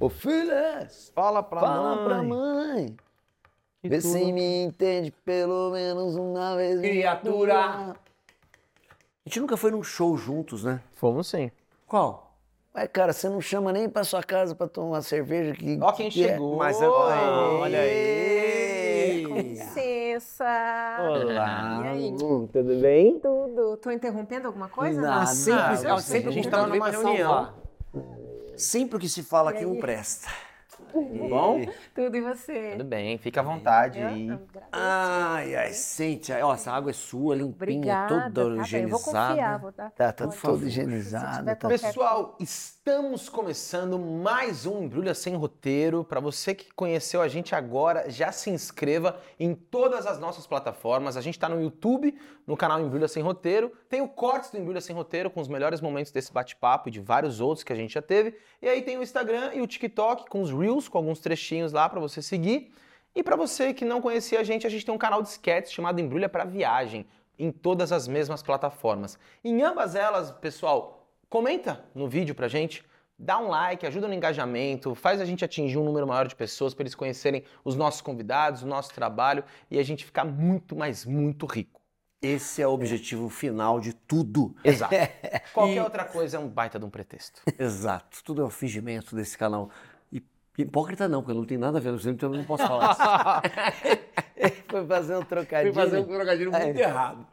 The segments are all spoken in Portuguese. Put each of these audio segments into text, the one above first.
Ô filhas, Fala pra fala mãe. pra mãe. Que Vê tudo- se me entende pelo menos uma vez. Criatura. A gente nunca foi num show juntos, né? Fomos sim. Qual? Ué, cara, você não chama nem pra sua casa pra tomar uma cerveja que. Ó quem que é- chegou. Mas agora, olha aí. Licença. Olá. E aí? Tudo bem? Tudo. Tô interrompendo alguma coisa? Nada. Ah, sempre, Ah, ah, você sempre a gente não tá numa reunião. Sempre que se fala E aqui não aí? presta. Tudo bom? Tudo e você? Tudo bem, fica à vontade Eu? aí. Agradeço. Ai, ai, sente. Ó, essa água é sua, limpinha, Obrigada. toda tá bem, Eu vou higienizada. confiar. Tá, tá todo se higienizado. tiver Tá... Pessoal, estamos começando mais um Embrulha Sem Roteiro. Para você que conheceu a gente agora, já se inscreva em todas as nossas plataformas. A gente está no YouTube, no canal Embrulha Sem Roteiro. Tem o Cortes do Embrulha Sem Roteiro, com os melhores momentos desse bate-papo e de vários outros que a gente já teve. E aí tem o Instagram e o TikTok, com os Reels, com alguns trechinhos lá para você seguir. E para você que não conhecia a gente, a gente tem um canal de sketches chamado Embrulha para Viagem, em todas as mesmas plataformas. Em ambas elas, pessoal, comenta no vídeo pra gente, dá um like, ajuda no engajamento, faz a gente atingir um número maior de pessoas para eles conhecerem os nossos convidados, o nosso trabalho e a gente ficar muito, mas muito rico. Esse é o objetivo final de tudo. Exato. Qualquer E- outra coisa é um baita de um pretexto. Exato. Tudo é o fingimento desse canal. Hipócrita não, porque não tem nada a ver então eu não posso falar isso. Foi fazer um trocadilho. fazer um trocadilho muito errado.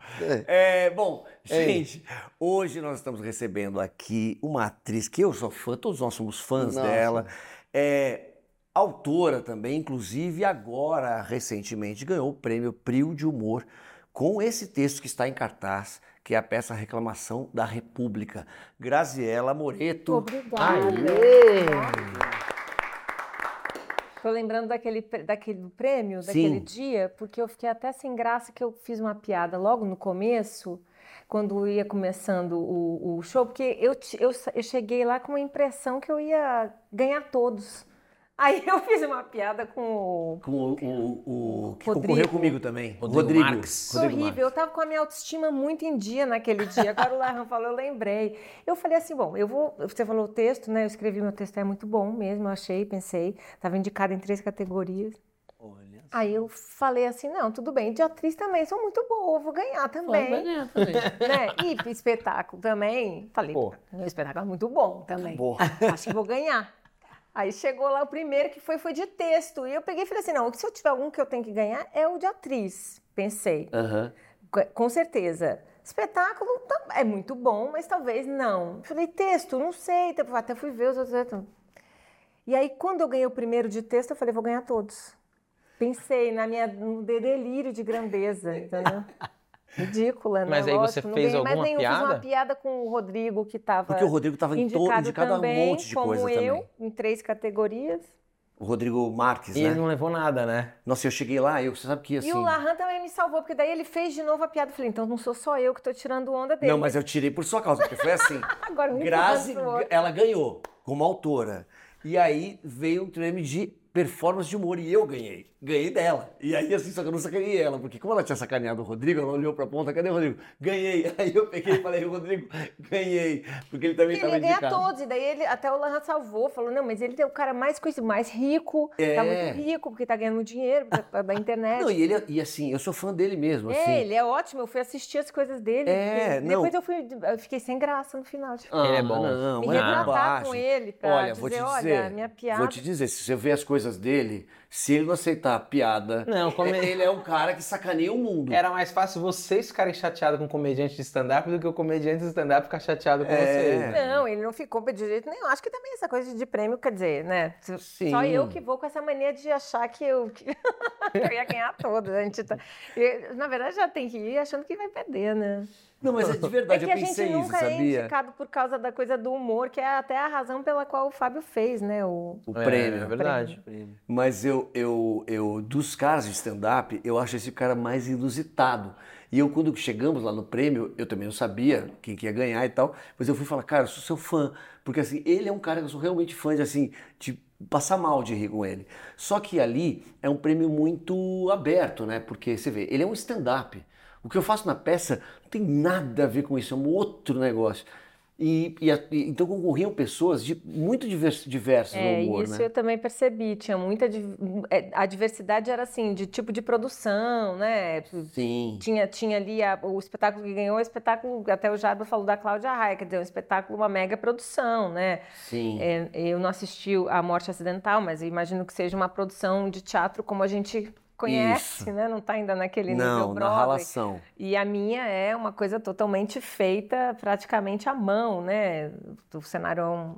É, bom, gente, hoje nós estamos recebendo aqui uma atriz que eu sou fã, todos nós somos fãs Nossa. dela. É autora também, inclusive agora, recentemente, ganhou o prêmio Prio de Humor com esse texto que está em cartaz, que é a peça Reclamação da República. Graziela Moreto. Obrigada. Aê! Tô lembrando daquele, daquele prêmio, Sim. daquele dia, porque eu fiquei até sem graça que eu fiz uma piada logo no começo, quando ia começando o, o show, porque eu, eu, eu cheguei lá com a impressão que eu ia ganhar todos. Aí eu fiz uma piada com o. Com o, o, o que Rodrigo. concorreu comigo também. Rodrigo Marques. Foi horrível, eu tava com a minha autoestima muito em dia naquele dia. Agora o Larran falou, eu lembrei. Eu falei assim, bom, eu vou. Você falou o texto, né? Eu escrevi meu texto, é muito bom mesmo, eu achei, pensei. Estava indicado em três categorias. Olha. Aí eu falei assim, não, tudo bem, de atriz também sou muito boa, vou ganhar também. né? E espetáculo também. Falei, Pô. meu espetáculo é muito bom também. Boa. Acho que vou ganhar. Aí chegou lá o primeiro que foi, foi de texto. E eu peguei e falei assim, não, se eu tiver algum que eu tenho que ganhar, é o de atriz. Pensei. Aham. Com- certeza. Espetáculo tá- é muito bom, mas talvez não. Falei, texto, não sei. Até fui ver os outros. então. E aí, quando eu ganhei o primeiro de texto, eu falei, vou ganhar todos. Pensei na minha, no de- delírio de grandeza, entendeu? Ridícula, né? Mas aí você Lógico, não fez ganhei alguma nenhum. Fiz piada? uma piada com o Rodrigo, que estava Porque o Rodrigo estava indicado, indicado a um também, monte de como coisa eu, também. em três categorias. O Rodrigo Marques, E né? ele não levou nada, né? Nossa, eu cheguei lá, eu, você sabe que assim. E o Larran também me salvou, porque daí ele fez de novo a piada. Eu falei, então não sou só eu que estou tirando onda dele. Não, mas eu tirei por sua causa, porque foi assim. Agora um Grazi, ela ganhou como autora. E aí veio o prêmio de performance de humor e eu ganhei. Ganhei dela. E aí, assim, só que eu não sacaneei ela, porque como ela tinha sacaneado o Rodrigo, ela olhou pra ponta, cadê o Rodrigo? Ganhei. Aí eu peguei e falei, Rodrigo, ganhei. Porque ele também Ele estava ia ganhar indicado. todos, e daí ele, até o Larran salvou, falou, não, mas ele é o cara mais conhecido, mais rico, É. tá muito rico, porque tá ganhando dinheiro da, da internet. Não, e ele, e assim, eu sou fã dele mesmo, assim. É, ele é ótimo, eu fui assistir as coisas dele. É, não. Depois eu, fui, eu fiquei sem graça no final. Tipo, Ah, Ele é bom. Não, me mas retratar com ele pra Olha, dizer, vou te olha, dizer, minha piada... Vou te dizer, se você ver as coisas dele, se ele não aceitar a piada, Não, come- ele é um cara que sacaneia o mundo. Era mais fácil vocês ficarem chateados com um comediante de stand-up do que o comediante de stand-up ficar chateado com É. vocês. né? Não, ele não ficou de jeito nenhum. Acho que também essa coisa de prêmio, quer dizer, né? Só Sim. eu que vou com essa mania de achar que eu, que eu ia ganhar todas. A gente tá... e, na verdade, já tem que ir achando que vai perder, né? Não, mas é de É verdade, que eu a gente pensei isso, nunca é sabia? indicado por causa da coisa do humor, que é até a razão pela qual o Fábio fez, né? O... O É, prêmio. é verdade. Mas eu, eu, eu, dos caras de stand-up, eu acho esse cara mais inusitado. E eu, quando chegamos lá no prêmio, eu também não sabia quem que ia ganhar e tal, mas eu fui falar, cara, eu sou seu fã. Porque assim, ele é um cara que eu sou realmente fã de assim, de passar mal de rir com ele. Só que ali é um prêmio muito aberto, né? Porque você vê, ele é um stand-up. O que eu faço na peça não tem nada a ver com isso, é um outro negócio. E, e e- então concorriam pessoas de muito divers- diversas É, no humor, isso né? eu também percebi. Tinha muita. é, A diversidade era assim, de tipo de produção, né? Sim. Tinha, tinha ali a- o espetáculo que ganhou, o espetáculo, até o Jarba falou da Cláudia Raia, quer dizer, um espetáculo, uma mega produção, né? Sim. É, eu não assisti a Morte Acidental, mas imagino que seja uma produção de teatro como a gente conhece, Isso. né? Não está ainda naquele nível Não, na Broadway. relação. E a minha é uma coisa totalmente feita praticamente à mão, né? O cenário é um,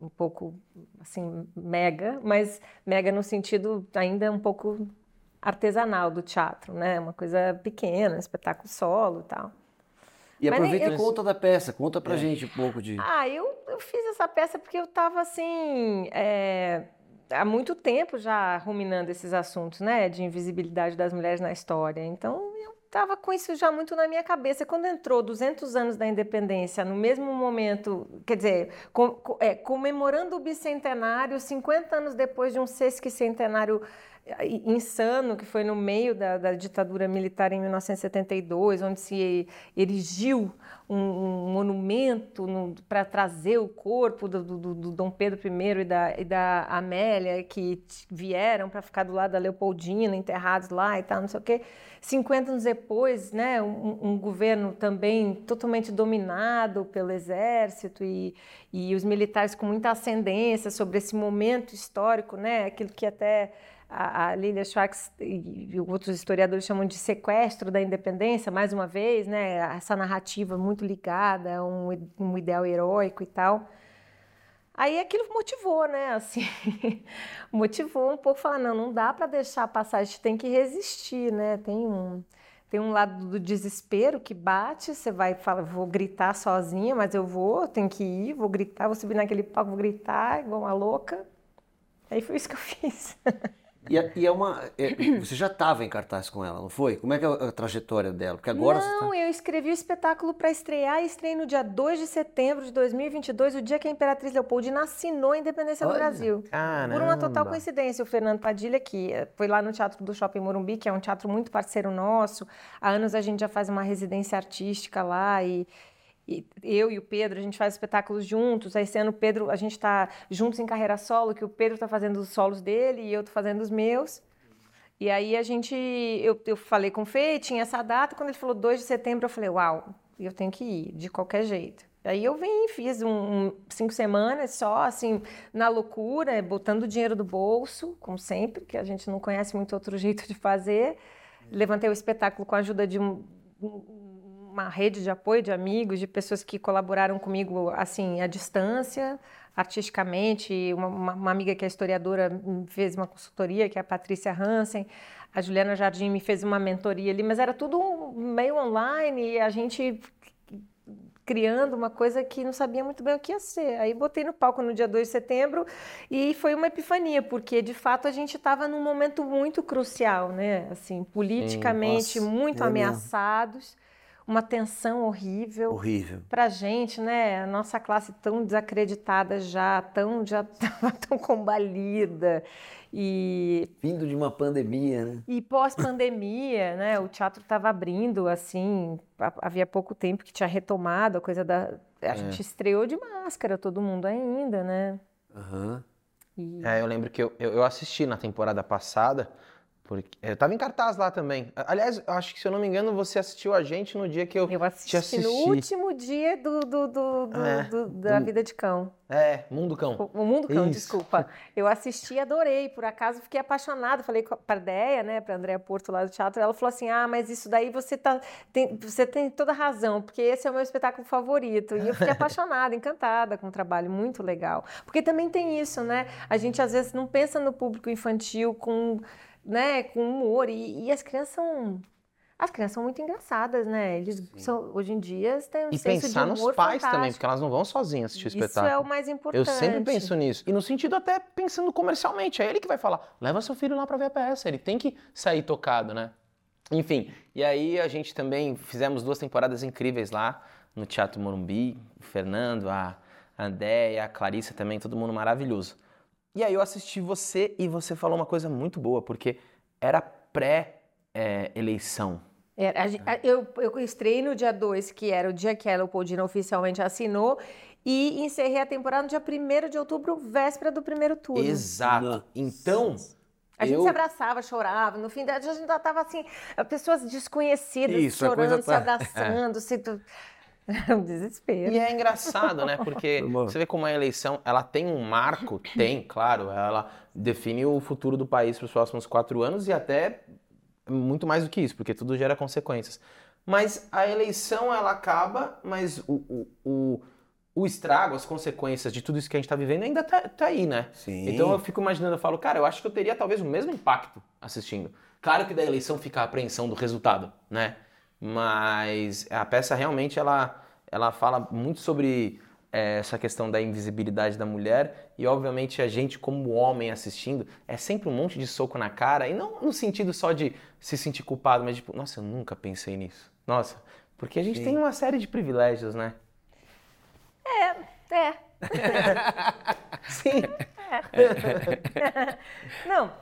um pouco, assim, mega, mas mega no sentido ainda um pouco artesanal do teatro, né? Uma coisa pequena, espetáculo solo e tal. E Mas aproveita e eu- conta da peça, conta É. pra gente um pouco de. Ah, eu, eu fiz essa peça porque eu estava assim. é, há muito tempo já ruminando esses assuntos, né? De invisibilidade das mulheres na história. Então eu estava com isso já muito na minha cabeça. Quando entrou 200 anos da independência, no mesmo momento, quer dizer, com- co- é, comemorando o bicentenário, 50 anos depois de um sesquicentenário eh, insano que foi no meio da, da ditadura militar em 1972, onde se erigiu um, um monumento para trazer o corpo do, do- do- do Dom Pedro I e da, e da Amélia, que vieram para ficar do lado da Leopoldina, enterrados lá e tal, não sei o quê. 50 anos depois, né, um, um governo também totalmente dominado pelo exército e, e os militares com muita ascendência sobre esse momento histórico, né, aquilo que até a, Lilia Schwartz e, outros historiadores chamam de sequestro da independência, mais uma vez, né, essa narrativa muito ligada a um, um ideal heróico e tal. Aí aquilo motivou, né? Assim, motivou um pouco falar, não, não dá para deixar passar, a gente tem que resistir, né? Tem um tem um lado do desespero que bate, você vai falar, vou gritar sozinha, mas eu vou, tenho que ir, vou gritar, vou subir naquele palco, vou gritar igual uma louca. Aí foi isso que eu fiz. E, é- e é uma. é- você já estava em cartaz com ela, não foi? Como é que é a, a trajetória dela? Porque agora você Não, tá... eu escrevi o espetáculo para estrear e estreiei no dia 2 de setembro de 2022, o dia que a Imperatriz Leopoldina assinou a independência do Olha, Brasil. Caramba. Por uma total coincidência, o Fernando Padilha, que eh, foi lá no Teatro do Shopping Morumbi, que é um teatro muito parceiro nosso. Há anos a gente já faz uma residência artística lá e, eu e o Pedro, a gente faz espetáculos juntos. Aí, Esse ano, o Pedro, a gente está juntos em carreira solo, que o Pedro está fazendo os solos dele e eu estou fazendo os meus. E aí a gente, eu, eu falei com o Fê, tinha essa data, quando ele falou 2 de setembro, eu falei, uau, eu tenho que ir, de qualquer jeito. Aí eu vim, fiz um, um- cinco semanas só, assim, na loucura, botando dinheiro do bolso, como sempre, que a gente não conhece muito outro jeito de fazer. Levantei o espetáculo com a ajuda de um- um- uma rede de apoio, de amigos, de pessoas que colaboraram comigo, assim, à distância, artisticamente. Uma, uma- uma amiga que é historiadora fez uma consultoria, que é a Patrícia Hansen. A Juliana Jardim me fez uma mentoria ali, mas era tudo meio online e a gente criando uma coisa que não sabia muito bem o que ia ser. Aí botei no palco no dia 2 de setembro e foi uma epifania, porque de fato a gente estava num momento muito crucial, né? Assim, politicamente nossa, muito é mesmo. Uma tensão horrível Horrível. pra gente, né? A nossa classe tão desacreditada já, tão já tava tão combalida e Vindo de uma pandemia, né? e pós-pandemia, né? O teatro estava abrindo, assim, ha- havia pouco tempo que tinha retomado a coisa da. A gente estreou de máscara, todo mundo ainda, né? Aham. E- É, eu lembro que eu, eu, eu assisti na temporada passada, porque eu tava em cartaz lá também. Aliás, acho que se eu não me engano, você assistiu a gente no dia que eu, Eu te assisti assisti. no último dia do, do- do- do- É, do- da do- vida de cão. É, Mundo Cão. O Mundo Cão, Isso. desculpa. Eu assisti, adorei. Por acaso, fiquei apaixonada. Falei para a Deia, né, para Andréa Porto lá do teatro. Ela falou assim: Ah, mas isso daí você, tá, tem, você tem toda razão, porque esse é o meu espetáculo favorito. E eu fiquei apaixonada, encantada com o trabalho, muito legal. Porque também tem isso, né? A gente às vezes não pensa no público infantil com, né, com humor. E, e as crianças são. As crianças são muito engraçadas, né? Eles são, hoje em dia têm um E pensar nos pais também, fantástico. porque elas não vão sozinhas assistir o Isso espetáculo. é o mais Eu importante. sempre penso nisso. E no sentido até pensando comercialmente. É ele que vai falar, leva seu filho lá pra ver a peça. Ele tem que sair tocado, né? Enfim, e aí a gente também fizemos duas temporadas incríveis lá no Teatro Morumbi. O Fernando, a Andéia, a Clarissa também, todo mundo maravilhoso. E aí eu assisti você e você falou uma coisa muito boa, porque era pré-eleição. Gen- a- eu, eu estrei no dia 2, que era o dia que a Leopoldina oficialmente assinou, e encerrei a temporada no dia 1 de outubro, véspera do primeiro turno. Exato. Nossa. Então, A gente eu... se abraçava, chorava. No fim da a gente ainda tava assim, pessoas desconhecidas Isso, chorando, coisa se tá- abraçando, se. É um desespero. E é engraçado, né? Porque você vê como a eleição, ela tem um marco, tem, claro, ela define o futuro do país para os próximos quatro anos e até muito mais do que isso, porque tudo gera consequências. Mas a eleição, ela acaba, mas o, o, o, o estrago, as consequências de tudo isso que a gente está vivendo ainda tá, tá aí, né? Sim. Então eu fico imaginando, eu falo, cara, eu acho que eu teria talvez o mesmo impacto assistindo. Claro que da eleição fica a apreensão do resultado, né? Mas a peça realmente ela, ela fala muito sobre eh, essa questão da invisibilidade da mulher e obviamente a gente como homem assistindo é sempre um monte de soco na cara e não no sentido só de se sentir culpado, mas tipo, nossa, eu nunca pensei nisso. Nossa, porque a gente Sim. tem uma série de privilégios, né? É. Sim. Não.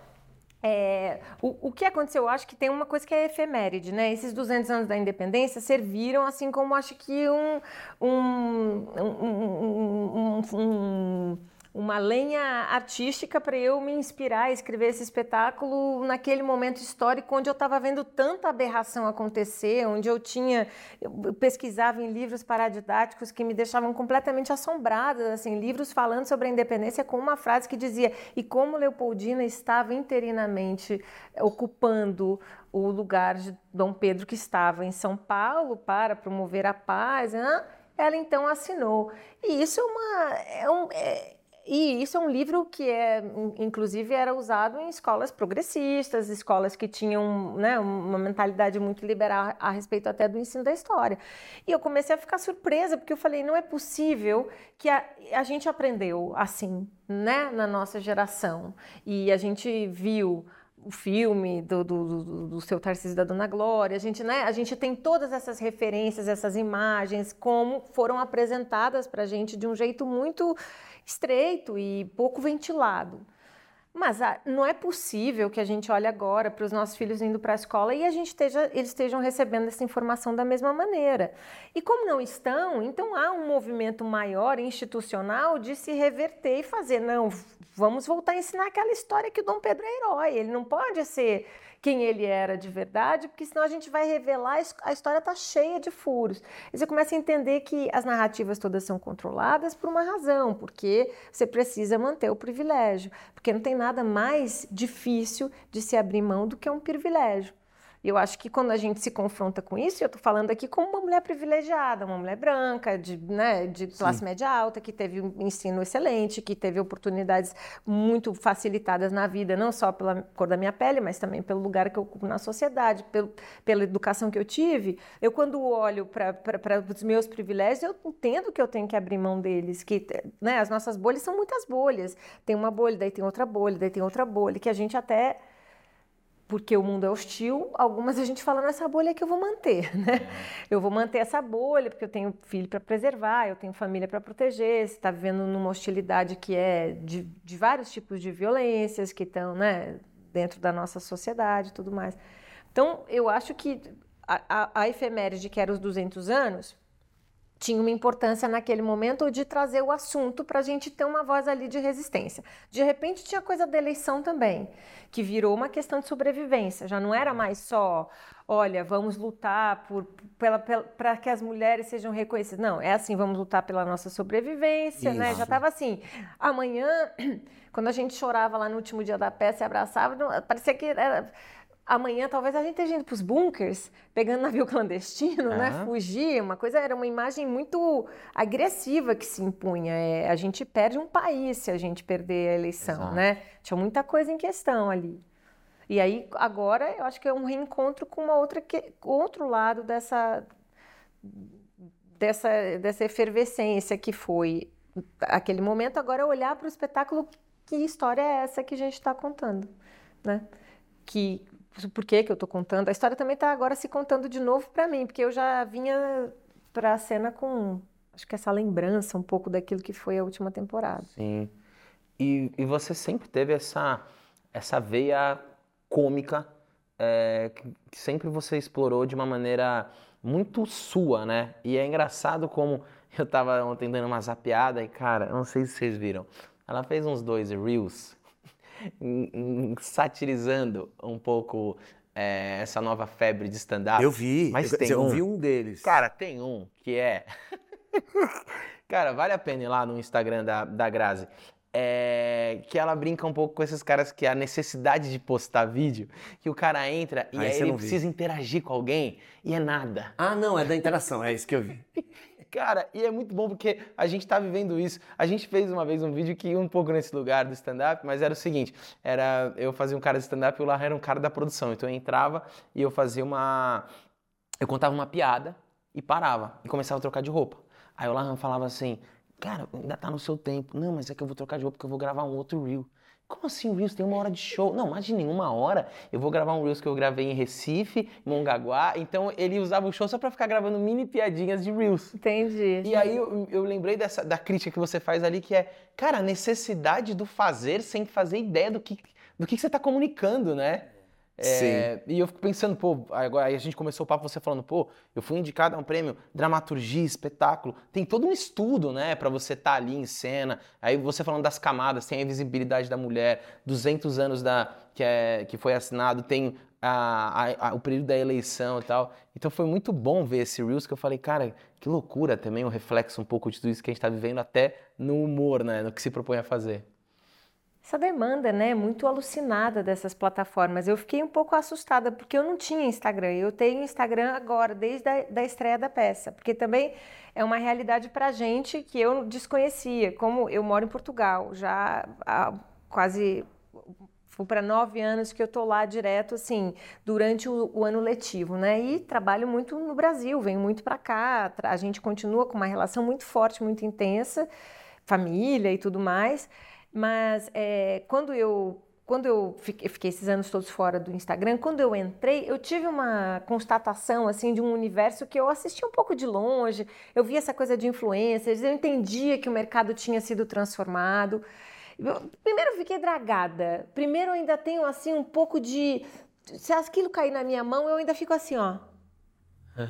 É, o, o que aconteceu, eu acho que tem uma coisa que é efeméride, né? Esses 200 anos da independência serviram, assim como acho que um, um- um- um- um- uma lenha artística para eu me inspirar a escrever esse espetáculo naquele momento histórico onde eu estava vendo tanta aberração acontecer, onde eu tinha eu pesquisava em livros paradidáticos que me deixavam completamente assombrada, assim, livros falando sobre a independência com uma frase que dizia: "E como Leopoldina estava interinamente ocupando o lugar de Dom Pedro que estava em São Paulo para promover a paz, né? ela então assinou. E isso é uma é um, é- e isso é um livro que é, in- inclusive, era usado em escolas progressistas, escolas que tinham né, uma mentalidade muito liberal a respeito até do ensino da história. E eu comecei a ficar surpresa, porque eu falei, não é possível que a, a gente aprendeu assim, né, na nossa geração. E a gente viu o filme do, do, do, do seu Tarcísio da Dona Glória, a gente, né, a gente tem todas essas referências, essas imagens, como foram apresentadas para a gente de um jeito muito estreito e pouco ventilado. Mas ah, não é possível que a gente olhe agora para os nossos filhos indo para a escola e a gente esteja, eles estejam recebendo essa informação da mesma maneira. E como não estão, então há um movimento maior institucional de se reverter e fazer, não, vamos voltar a ensinar aquela história que o Dom Pedro é herói, ele não pode ser quem ele era de verdade, porque senão a gente vai revelar, a his- a história está cheia de furos. E você começa a entender que as narrativas todas são controladas por uma razão, porque você precisa manter o privilégio, porque não tem nada mais difícil de se abrir mão do que um privilégio. E eu acho que quando a gente se confronta com isso, eu estou falando aqui como uma mulher privilegiada, uma mulher branca, de, né, de classe média alta, que teve um ensino excelente, que teve oportunidades muito facilitadas na vida, não só pela cor da minha pele, mas também pelo lugar que eu ocupo na sociedade, pelo, pela educação que eu tive. Eu, quando olho para os meus privilégios, eu entendo que eu tenho que abrir mão deles, que né, as nossas bolhas são muitas bolhas. Tem uma bolha, daí tem outra bolha, daí tem outra bolha, que a gente até porque o mundo é hostil, algumas a gente fala nessa bolha que eu vou manter, né? Eu vou manter essa bolha porque eu tenho filho para preservar, eu tenho família para proteger, você está vivendo numa hostilidade que é de, de vários tipos de violências que estão, né, dentro da nossa sociedade e tudo mais. Então, eu acho que a, a, a efeméride, que era os 200 anos, tinha uma importância naquele momento de trazer o assunto para a gente ter uma voz ali de resistência. De repente tinha coisa da eleição também, que virou uma questão de sobrevivência. Já não era mais só, olha, vamos lutar por, para que as mulheres sejam reconhecidas. Não, é assim, vamos lutar pela nossa sobrevivência, né? Isso. Já estava assim. Amanhã, quando a gente chorava lá no último dia da peça e abraçava, não- parecia que era amanhã talvez a gente esteja indo para os bunkers, pegando navio clandestino, né? Fugir, uma coisa era uma imagem muito agressiva que se impunha. É, a gente perde um país se a gente perder a eleição, Exato. né? Tinha muita coisa em questão ali. E aí agora eu acho que é um reencontro com uma outra que, outro lado dessa dessa dessa efervescência que foi aquele momento. Agora é olhar para o espetáculo, que história é essa que a gente está contando, né? que por que que eu estou contando? A história também está agora se contando de novo para mim, porque eu já vinha para a cena com acho que essa lembrança um pouco daquilo que foi a última temporada. Sim. E, e você sempre teve essa, essa veia cômica é, que sempre você explorou de uma maneira muito sua, né? E é engraçado como eu tava ontem dando uma zapeada e, cara, não sei se vocês viram. Ela fez uns dois reels satirizando um pouco é, essa nova febre de stand-up. Eu vi. Mas eu, tem eu um. vi um deles. Cara, tem um que é. Cara, vale a pena ir lá no Instagram da, da Grazi. É, que ela brinca um pouco com esses caras que a necessidade de postar vídeo, que o cara entra e aí eu ele precisa interagir com alguém e é nada. Ah, não, é da interação, é isso que eu vi. Cara, e é muito bom porque a gente tá vivendo isso. A gente fez uma vez um vídeo que ia um pouco nesse lugar do stand-up, mas era o seguinte: era eu fazia um cara de stand-up e o Larra era um cara da produção. Então eu entrava e eu fazia uma. Eu contava uma piada e parava e começava a trocar de roupa. Aí o Larran falava assim: Cara, ainda tá no seu tempo. Não, mas é que eu vou trocar de roupa porque eu vou gravar um outro reel. Como assim Reels? Tem uma hora de show. Não, imagine, uma hora eu vou gravar um Reels que eu gravei em Recife, Mongaguá. Então ele usava o show só pra ficar gravando mini piadinhas de Reels. Entendi. E aí eu, eu lembrei dessa, da crítica que você faz ali, que é, cara, a necessidade do fazer sem fazer ideia do que, do que, que você está comunicando, né? É, E eu fico pensando, pô, agora aí a gente começou o papo você falando, pô, eu fui indicado a um prêmio dramaturgia, espetáculo. Tem todo um estudo, né, pra você estar ali em cena. Aí você falando das camadas, tem a visibilidade da mulher, 200 anos da que, é, que foi assinado, tem a- a- a- o período da eleição e tal. Então foi muito bom ver esse Reels que eu falei, cara, que loucura também, o reflexo um pouco de tudo isso que a gente tá vivendo até no humor, né, no que se propõe a fazer. Essa demanda, né, muito alucinada dessas plataformas. Eu fiquei um pouco assustada porque eu não tinha Instagram. Eu tenho Instagram agora, desde a da estreia da peça, porque também é uma realidade para gente que eu desconhecia. Como eu moro em Portugal, já há quase para nove anos que eu tô lá direto, assim, durante o, o ano letivo, né? E trabalho muito no Brasil, venho muito para cá. A gente continua com uma relação muito forte, muito intensa, família e tudo mais. Mas é, quando eu quando eu fiquei, esses anos todos fora do Instagram, quando eu entrei, eu tive uma constatação assim de um universo que eu assisti um pouco de longe. Eu vi essa coisa de influencers, eu entendia que o mercado tinha sido transformado. Eu- primeiro eu fiquei dragada. Primeiro eu ainda tenho assim um pouco de se aquilo cair na minha mão, eu ainda fico assim, ó.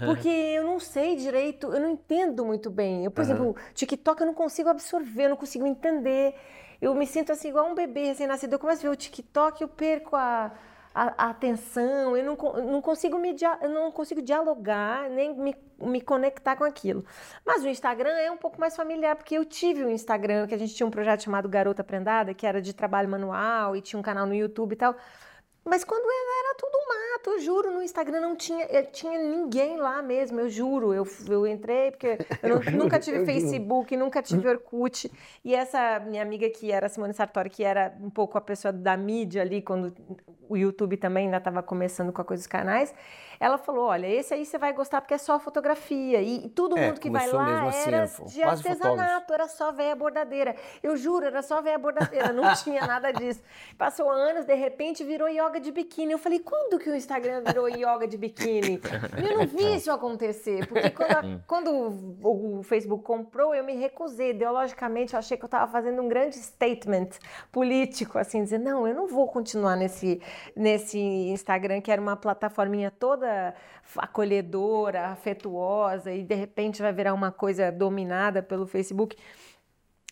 Porque eu não sei direito, eu não entendo muito bem. Eu, por exemplo, TikTok eu não consigo absorver, eu não consigo entender. Eu me sinto assim igual um bebê recém-nascido. Eu começo a ver o TikTok, eu perco a, a, a atenção, eu não, não consigo me não consigo dialogar, nem me, me conectar com aquilo. Mas o Instagram é um pouco mais familiar, porque eu tive o Instagram, que a gente tinha um projeto chamado Garota Prendada, que era de trabalho manual e tinha um canal no YouTube e tal. Mas quando eu era tudo mato, eu juro, no Instagram não tinha, eu tinha ninguém lá mesmo, eu juro. Eu, eu entrei porque eu, não- nunca tive Facebook, nunca tive Orkut. E essa minha amiga que era Simone Sartori, que era um pouco a pessoa da mídia ali, quando o YouTube também ainda estava começando com a coisa dos canais, ela falou: olha, esse aí você vai gostar porque é só fotografia. E, todo É, mundo que vai lá assim, era né? De artesanato, era só véia bordadeira. Eu juro, era só véia bordadeira, não tinha nada disso. Passou anos, de repente virou yoga de biquíni. Eu falei, quando que o Instagram virou yoga de biquíni? Eu não vi isso acontecer, porque quando, a- quando o, o Facebook comprou, eu me recusei. Ideologicamente, eu achei que eu estava fazendo um grande statement político, assim, dizer, não, eu não vou continuar nesse, nesse Instagram, que era uma plataforminha toda acolhedora, afetuosa, e de repente vai virar uma coisa dominada pelo Facebook.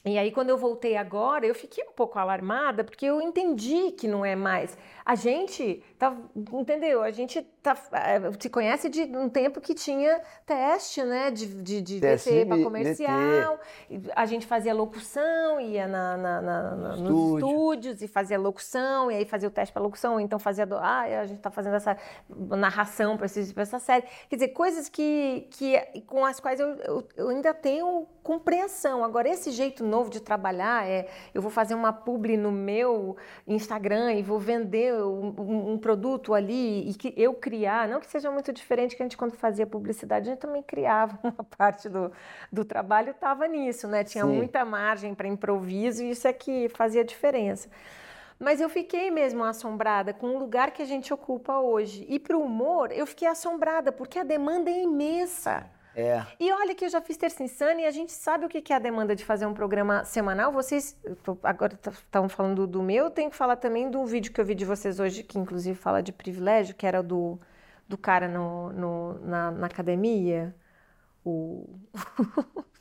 E aí, quando eu voltei agora, eu fiquei um pouco alarmada, porque eu entendi que não é mais. A gente, tá, entendeu? A gente tá, eh, se conhece de um tempo que tinha teste, né? De, de, de para comercial. A gente fazia locução, ia na, na- na- na- nos Estúdio. estúdios e fazia locução, e aí fazia o teste para locução, ou então fazia. Do, ah, a gente está fazendo essa narração para essa série. Quer dizer, coisas que, que, com as quais eu, eu, eu ainda tenho compreensão. Agora, esse jeito novo de trabalhar é eu vou fazer uma publi no meu Instagram e vou vender um, um- produto ali e que eu criar, não que seja muito diferente que a gente quando fazia publicidade, a gente também criava uma parte do, do trabalho estava nisso, né? Tinha Sim. muita margem para improviso e isso é que fazia diferença. Mas eu fiquei mesmo assombrada com o lugar que a gente ocupa hoje. E para o humor, eu fiquei assombrada, porque a demanda é imensa. É. E olha que eu já fiz Terça Insana e a gente sabe o que é a demanda de fazer um programa semanal. Vocês, agora estavam falando do meu, eu tenho que falar também do vídeo que eu vi de vocês hoje, que inclusive fala de privilégio, que era do, do cara no, no- na, na academia. O...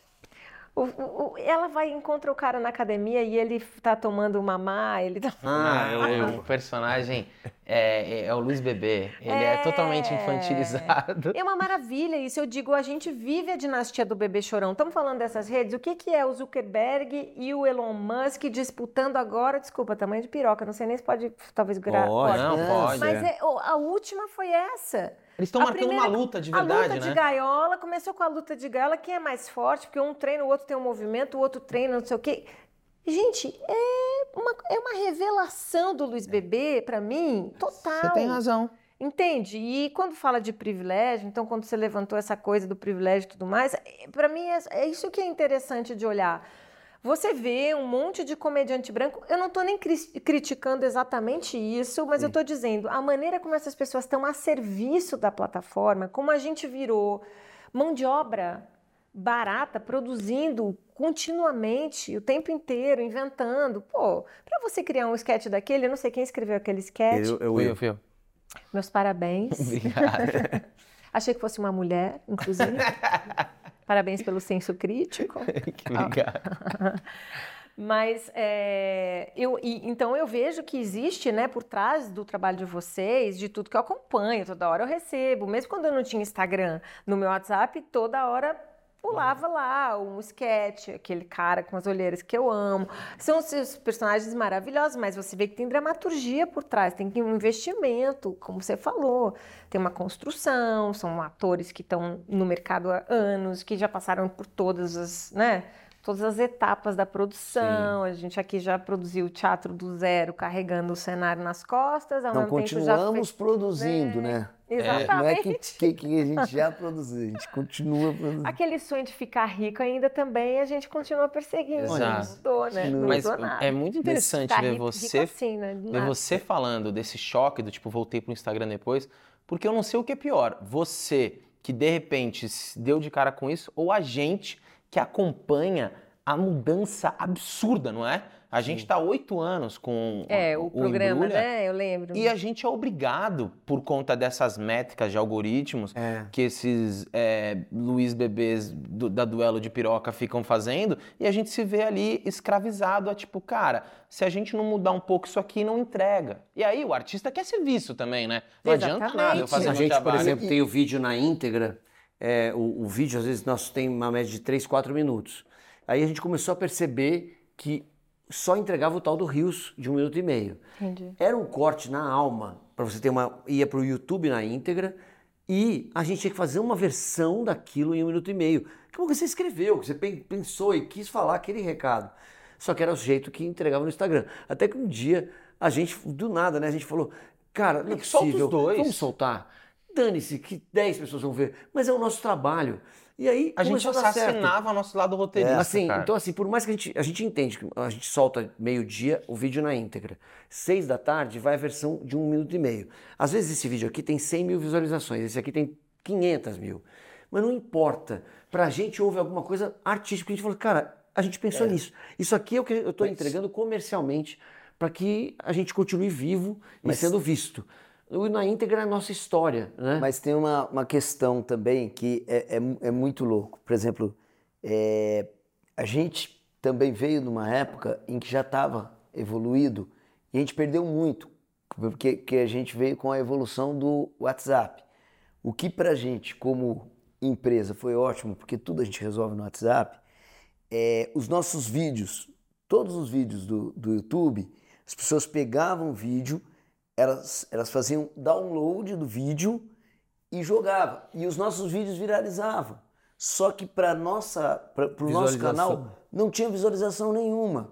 o- o- ela vai e encontra o cara na academia e ele tá tomando mamá, ele tá... Ah, o, o personagem é, é o Luiz Bebê. Ele é, É. totalmente infantilizado. É uma maravilha isso. Eu digo, a gente vive a dinastia do bebê chorão. Estamos falando dessas redes. O que, que é o Zuckerberg e o Elon Musk disputando agora? Desculpa, tamanho de piroca. Não sei nem se pode, talvez, gravar. Pode. Não, pode. Mas é, o- a última foi essa. Eles estão A marcando primeira- uma luta de a verdade, luta né? de gaiola começou com a luta de gaiola. Quem é mais forte? Porque um treina, o outro tem um movimento, o outro treina, não sei o quê. Gente, é uma, é uma revelação do Luiz Bebê, pra mim, total. Você tem razão. Entende? E quando fala de privilégio, então quando você levantou essa coisa do privilégio e tudo mais, para mim é, é isso que é interessante de olhar. Você vê um monte de comediante branco, eu não estou nem cri- criticando exatamente isso, mas eu estou dizendo a maneira como essas pessoas estão a serviço da plataforma, como a gente virou mão de obra barata, produzindo continuamente, o tempo inteiro, inventando. Pô, para você criar um sketch daquele, eu não sei quem escreveu aquele sketch. Eu, eu, Fui eu. eu, fui eu. Meus parabéns. Obrigado. Achei que fosse uma mulher, inclusive. Parabéns pelo senso crítico. Obrigado. Mas é, eu, e- então eu vejo que existe, né, por trás do trabalho de vocês, de tudo que eu acompanho, toda hora eu recebo. Mesmo quando eu não tinha Instagram no meu WhatsApp, toda hora pulava lá um sketch, aquele cara com as olheiras que eu amo. São seus personagens maravilhosos, mas você vê que tem dramaturgia por trás, tem um investimento, como você falou, tem uma construção, são atores que estão no mercado há anos, que já passaram por todas as, né? Todas as etapas da produção. A gente aqui já produziu teatro do zero, carregando o cenário nas costas. Ao Então mesmo tempo já continuamos fez- produzindo, né? Exatamente. Não é que, que, que a gente já produziu, a gente continua produzindo. Aquele sonho de ficar rico ainda também a gente continua perseguindo. Exato. Não mudou, né? Não Mas mudou nada. é muito interessante ver rico- você rico assim, né? Ver você falando desse choque do tipo, voltei pro Instagram depois, porque eu não sei o que é pior. Você que de repente se deu de cara com isso, ou a gente que acompanha a mudança absurda, não é? A gente tá oito anos com É, o, programa, Embrulha, né? Eu lembro. E a gente é obrigado, por conta dessas métricas de algoritmos, É. que esses é, Luiz Bebês do- da duelo de piroca ficam fazendo, e a gente se vê ali escravizado a tipo, cara, se a gente não mudar um pouco isso aqui, não entrega. E aí o artista quer ser visto também, né? Não adianta Exatamente. nada eu fazer a gente, por exemplo, tem o vídeo na íntegra. É, o, o vídeo, às vezes, nosso tem uma média de 3, 4 minutos. Aí a gente começou a perceber que só entregava o tal do Rios de um minuto e meio. Entendi. Era um corte na alma, para você ter uma. ia para o YouTube na íntegra e a gente tinha que fazer uma versão daquilo em um minuto e meio. Que você escreveu, que você pen- pensou e quis falar aquele recado. Só que era o jeito que entregava no Instagram. Até que um dia a gente, do nada, né? A gente falou, cara, não é que solta os possível. dois. Vamos soltar. Dane-se que 10 pessoas vão ver, mas é o nosso trabalho. E aí A gente certo. assassinava nosso lado roteirista, Assim, cara. então assim, por mais que a gente, a gente entende que a gente solta meio-dia o vídeo na íntegra. Seis da tarde vai a versão de um minuto e meio. Às vezes esse vídeo aqui tem 100 mil visualizações, esse aqui tem 500 mil. Mas não importa. Pra gente houve alguma coisa artística. A gente falou, cara, a gente pensou nisso. Isso aqui é o que eu estou entregando comercialmente para que a gente continue vivo e Mas- sendo visto. Na íntegra é a nossa história, né? Mas tem uma, uma questão também que é, é, é muito louco. Por exemplo, é, a gente também veio numa época em que já estava evoluído e a gente perdeu muito, porque que a gente veio com a evolução do WhatsApp. O que pra gente, como empresa, foi ótimo, porque tudo a gente resolve no WhatsApp, é, os nossos vídeos, todos os vídeos do, do YouTube, as pessoas pegavam vídeo, elas, elas faziam download do vídeo e jogavam. E os nossos vídeos viralizavam. Só que para nossa, para o nosso canal não tinha visualização nenhuma.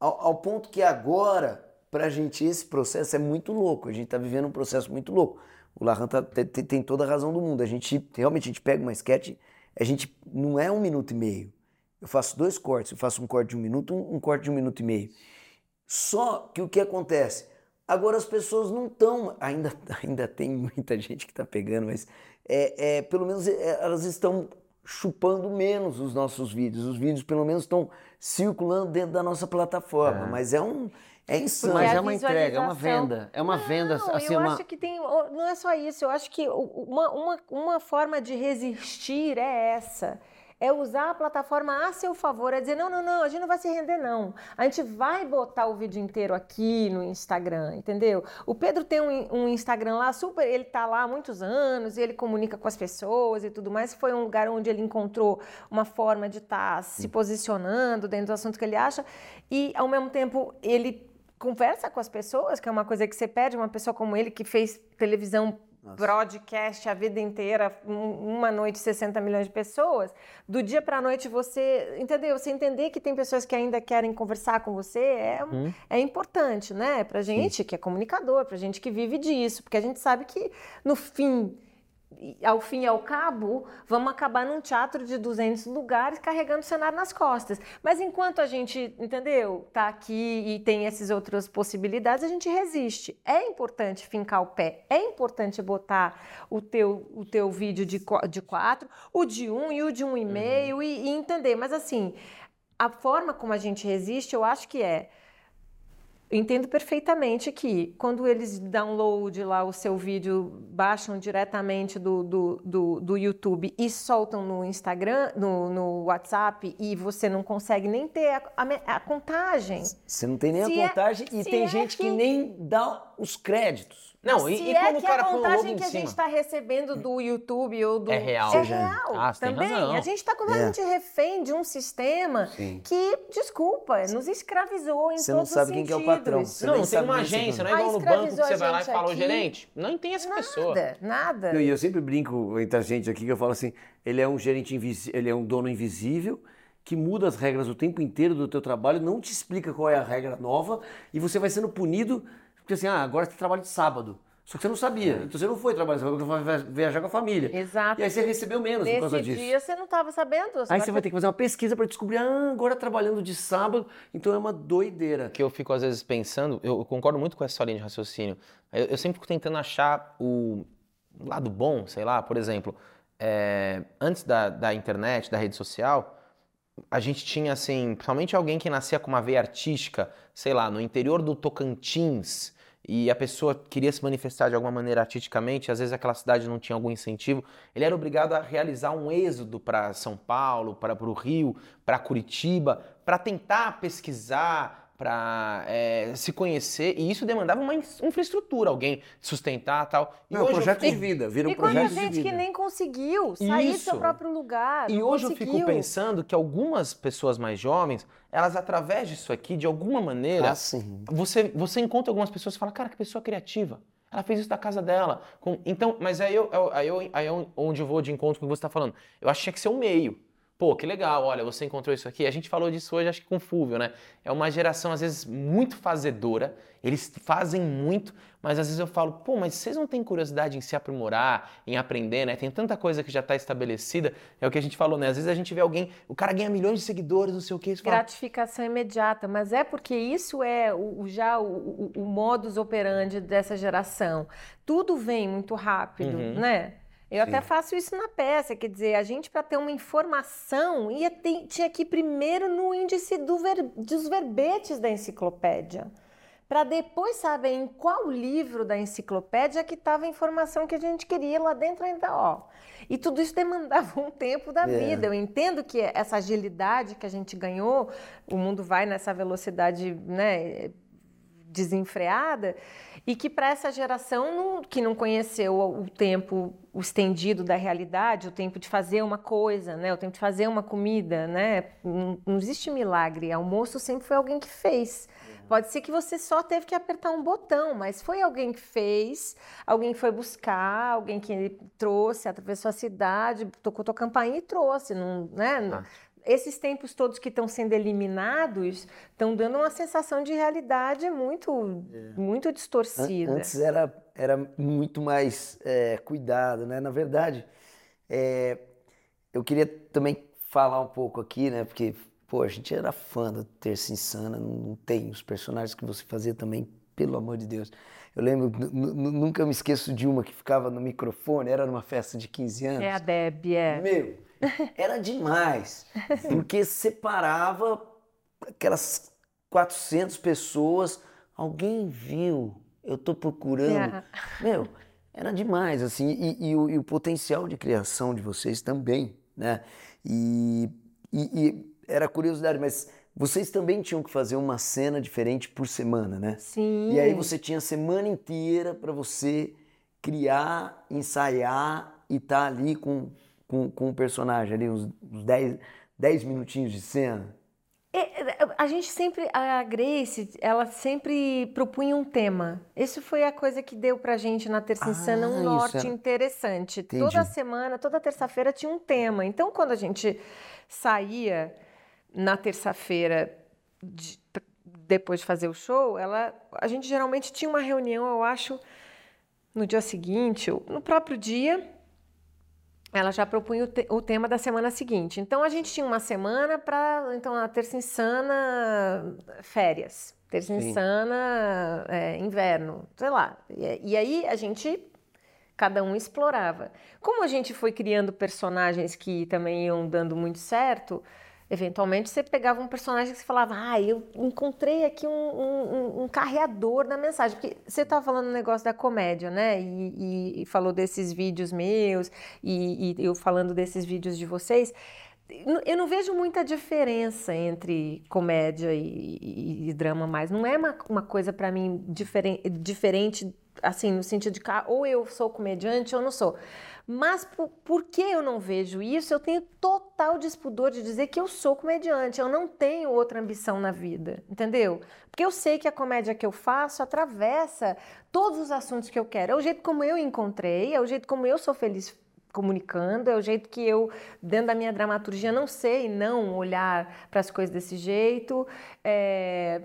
Ao, ao ponto que agora, para a gente, esse processo é muito louco. A gente está vivendo um processo muito louco. O Larran tá- tem, tem- tem toda a razão do mundo. A gente realmente a gente pega uma sketch, a gente não é um minuto e meio. Eu faço dois cortes, eu faço um corte de um minuto, um, um corte de um minuto e meio. Só que o que acontece? Agora as pessoas não estão, ainda, ainda tem muita gente que está pegando, mas é, é, pelo menos é, elas estão chupando menos os nossos vídeos. Os vídeos pelo menos estão circulando dentro da nossa plataforma, mas é um é insano. Mas é uma entrega, é uma venda. É uma venda, Não, assim, eu uma... acho que tem. Não é só isso, eu acho que uma, uma, uma forma de resistir é essa. É usar a plataforma a seu favor, é dizer, não, não, não, a gente não vai se render, não. A gente vai botar o vídeo inteiro aqui no Instagram, entendeu? O Pedro tem um, um Instagram lá, super, ele tá lá há muitos anos, e ele comunica com as pessoas e tudo mais. Foi um lugar onde ele encontrou uma forma de estar se posicionando dentro do assunto que ele acha, e ao mesmo tempo ele conversa com as pessoas, que é uma coisa que você pede, uma pessoa como ele que fez televisão broadcast a vida inteira, um- uma noite 60 milhões de pessoas, do dia para a noite você, entendeu? Você entender que tem pessoas que ainda querem conversar com você é, é importante, né? Pra gente que é comunicador, pra gente que vive disso, porque a gente sabe que no fim ao fim e ao cabo, vamos acabar num teatro de 200 lugares carregando o cenário nas costas. Mas enquanto a gente, entendeu, tá aqui e tem essas outras possibilidades, a gente resiste. É importante fincar o pé, é importante botar o teu, o teu vídeo de, de quatro, o de um e o de um e meio e, e entender. Mas assim, a forma como a gente resiste, eu acho que é entendo perfeitamente que quando eles download lá o seu vídeo, baixam diretamente do, do, do, do YouTube e soltam no Instagram, no, no WhatsApp, e você não consegue nem ter a, a a contagem. Você não tem nem Se a é- contagem e se tem é gente que... que- nem dá os créditos. Não, e, Se e é o que cara a o contagem em que a gente está recebendo do YouTube ou do... É real. É Seja- real Ah, você tem também. razão. A gente está completamente refém de um sistema Sim. que, desculpa, nos escravizou em Você não todos sabe os quem que é o sentidos. patrão. Você Não, tem sabe uma agência, não é Ah, igual no banco que você vai lá e fala, ô aqui. gerente, não tem essa pessoa. Nada, nada. Não, E eu sempre brinco entre a gente aqui que eu falo assim, ele é um gerente invisível, ele é um dono invisível que muda as regras o tempo inteiro do teu trabalho, não te explica qual é a regra nova e você vai sendo punido porque assim, ah, agora você trabalha de sábado. Só que você não sabia, então você não foi trabalhar, você vai viajar com a família. Exato. E aí você recebeu menos por causa Nesse disso. dia você não estava sabendo. Aí você vai ter que fazer uma pesquisa para descobrir, ah, agora trabalhando de sábado, então é uma doideira. que eu fico às vezes pensando, eu eu concordo muito com essa linha de raciocínio. Eu, eu sempre fico tentando achar o lado bom, sei lá, por exemplo, é, antes da, da internet, da rede social, a gente tinha assim, principalmente alguém que nascia com uma veia artística, sei lá, no interior do Tocantins, e a pessoa queria se manifestar de alguma maneira artisticamente, às vezes aquela cidade não tinha algum incentivo, ele era obrigado a realizar um êxodo para São Paulo, para o Rio, para Curitiba, para tentar pesquisar, para se conhecer, e isso demandava uma in- infraestrutura, alguém sustentar tal. E Não, é um hoje eu projeto fico- de vida, vira um E projeto de gente vida. que nem conseguiu sair do Isso. seu próprio lugar. E hoje eu fico conseguiu. pensando que algumas pessoas mais jovens, elas através disso aqui, de alguma maneira, Ah, você, você encontra algumas pessoas e fala, cara, que pessoa criativa. Ela fez isso da casa dela. Com- Então, mas aí, eu, eu- aí, eu, aí é onde eu vou de encontro com o que você está falando. Eu acho que tinha que ser um meio. Pô, que legal, olha, você encontrou isso aqui. A gente falou disso hoje, acho que com o Fúvio, né? É uma geração, às vezes, muito fazedora. Eles fazem muito, mas às vezes eu falo, pô, mas vocês não têm curiosidade em se aprimorar, em aprender, né? Tem tanta coisa que já está estabelecida. É o que a gente falou, né? Às vezes a gente vê alguém, o cara ganha milhões de seguidores, não sei o quê. Fala, Gratificação imediata, mas é porque isso é o, o- já o, o- o modus operandi dessa geração. Tudo vem muito rápido, Uhum. né? Eu até faço isso na peça, quer dizer, a gente para ter uma informação ia ter, tinha que ir primeiro no índice do ver- dos verbetes da enciclopédia, para depois saber em qual livro da enciclopédia que estava a informação que a gente queria lá dentro ainda, ó. E tudo isso demandava um tempo da É. vida. Eu entendo que essa agilidade que a gente ganhou, o mundo vai nessa velocidade, né, desenfreada, e que para essa geração não- que não conheceu o tempo o estendido da realidade, o tempo de fazer uma coisa, né, o tempo de fazer uma comida, né, não, não existe milagre. Almoço sempre foi alguém que fez. Pode ser que você só teve que apertar um botão, mas foi alguém que fez, alguém foi buscar, alguém que trouxe, atravessou a cidade, tocou tua campainha e trouxe, não, né? Ah. Esses tempos todos que estão sendo eliminados estão dando uma sensação de realidade muito, muito An- distorcida. Antes era, era muito mais é, cuidado, né? Na verdade, é, eu queria também falar um pouco aqui, né? Porque, pô, a gente era fã da Terça Insana, não, não tem. Os personagens que você fazia também pelo amor de Deus. Eu lembro, nunca me esqueço de uma que ficava no microfone, era numa festa de 15 anos. É a Deb, é. Meu, era demais, porque separava aquelas 400 pessoas, alguém viu, eu tô procurando. Meu, era demais, assim, e, e, o, e, o, potencial de criação de vocês também, né? E, e, era curiosidade, mas vocês também tinham que fazer uma cena diferente por semana, né? Sim. E aí você tinha a semana inteira para você criar, ensaiar e estar tá ali com, com, com o personagem, ali uns 10 minutinhos de cena. É, é, a gente sempre, a Grace, ela sempre propunha um tema. Isso foi a coisa que deu pra gente na Terça Insana um norte era... interessante. Entendi. Toda semana, toda terça-feira tinha um tema. Então, quando a gente saía na terça-feira, de, depois de fazer o show, ela, a gente geralmente tinha uma reunião, eu acho, no dia seguinte, no próprio dia, ela já propunha o, te, o, tema da semana seguinte. Então a gente tinha uma semana para então a terça insana férias, terça Sim. insana é, inverno, sei lá. E, e, aí a gente cada um explorava. Como a gente foi criando personagens que também iam dando muito certo, Eventualmente você pegava um personagem que você falava, ah, eu encontrei aqui um, um, um carreador da mensagem. Porque você estava falando no negócio da comédia, né? E, e, e falou desses vídeos meus, e, e, eu falando desses vídeos de vocês. Eu não vejo muita diferença entre comédia e, drama mais. Não é uma, uma coisa para mim diferen, diferente, assim, no sentido de que ah, ou eu sou comediante ou não sou. Mas por, por, que eu não vejo isso? Eu tenho total despudor de dizer que eu sou comediante, eu não tenho outra ambição na vida, entendeu? Porque eu sei que a comédia que eu faço atravessa todos os assuntos que eu quero. É o jeito como eu encontrei, é o jeito como eu sou feliz comunicando, é o jeito que eu, dentro da minha dramaturgia, não sei não olhar para as coisas desse jeito. É...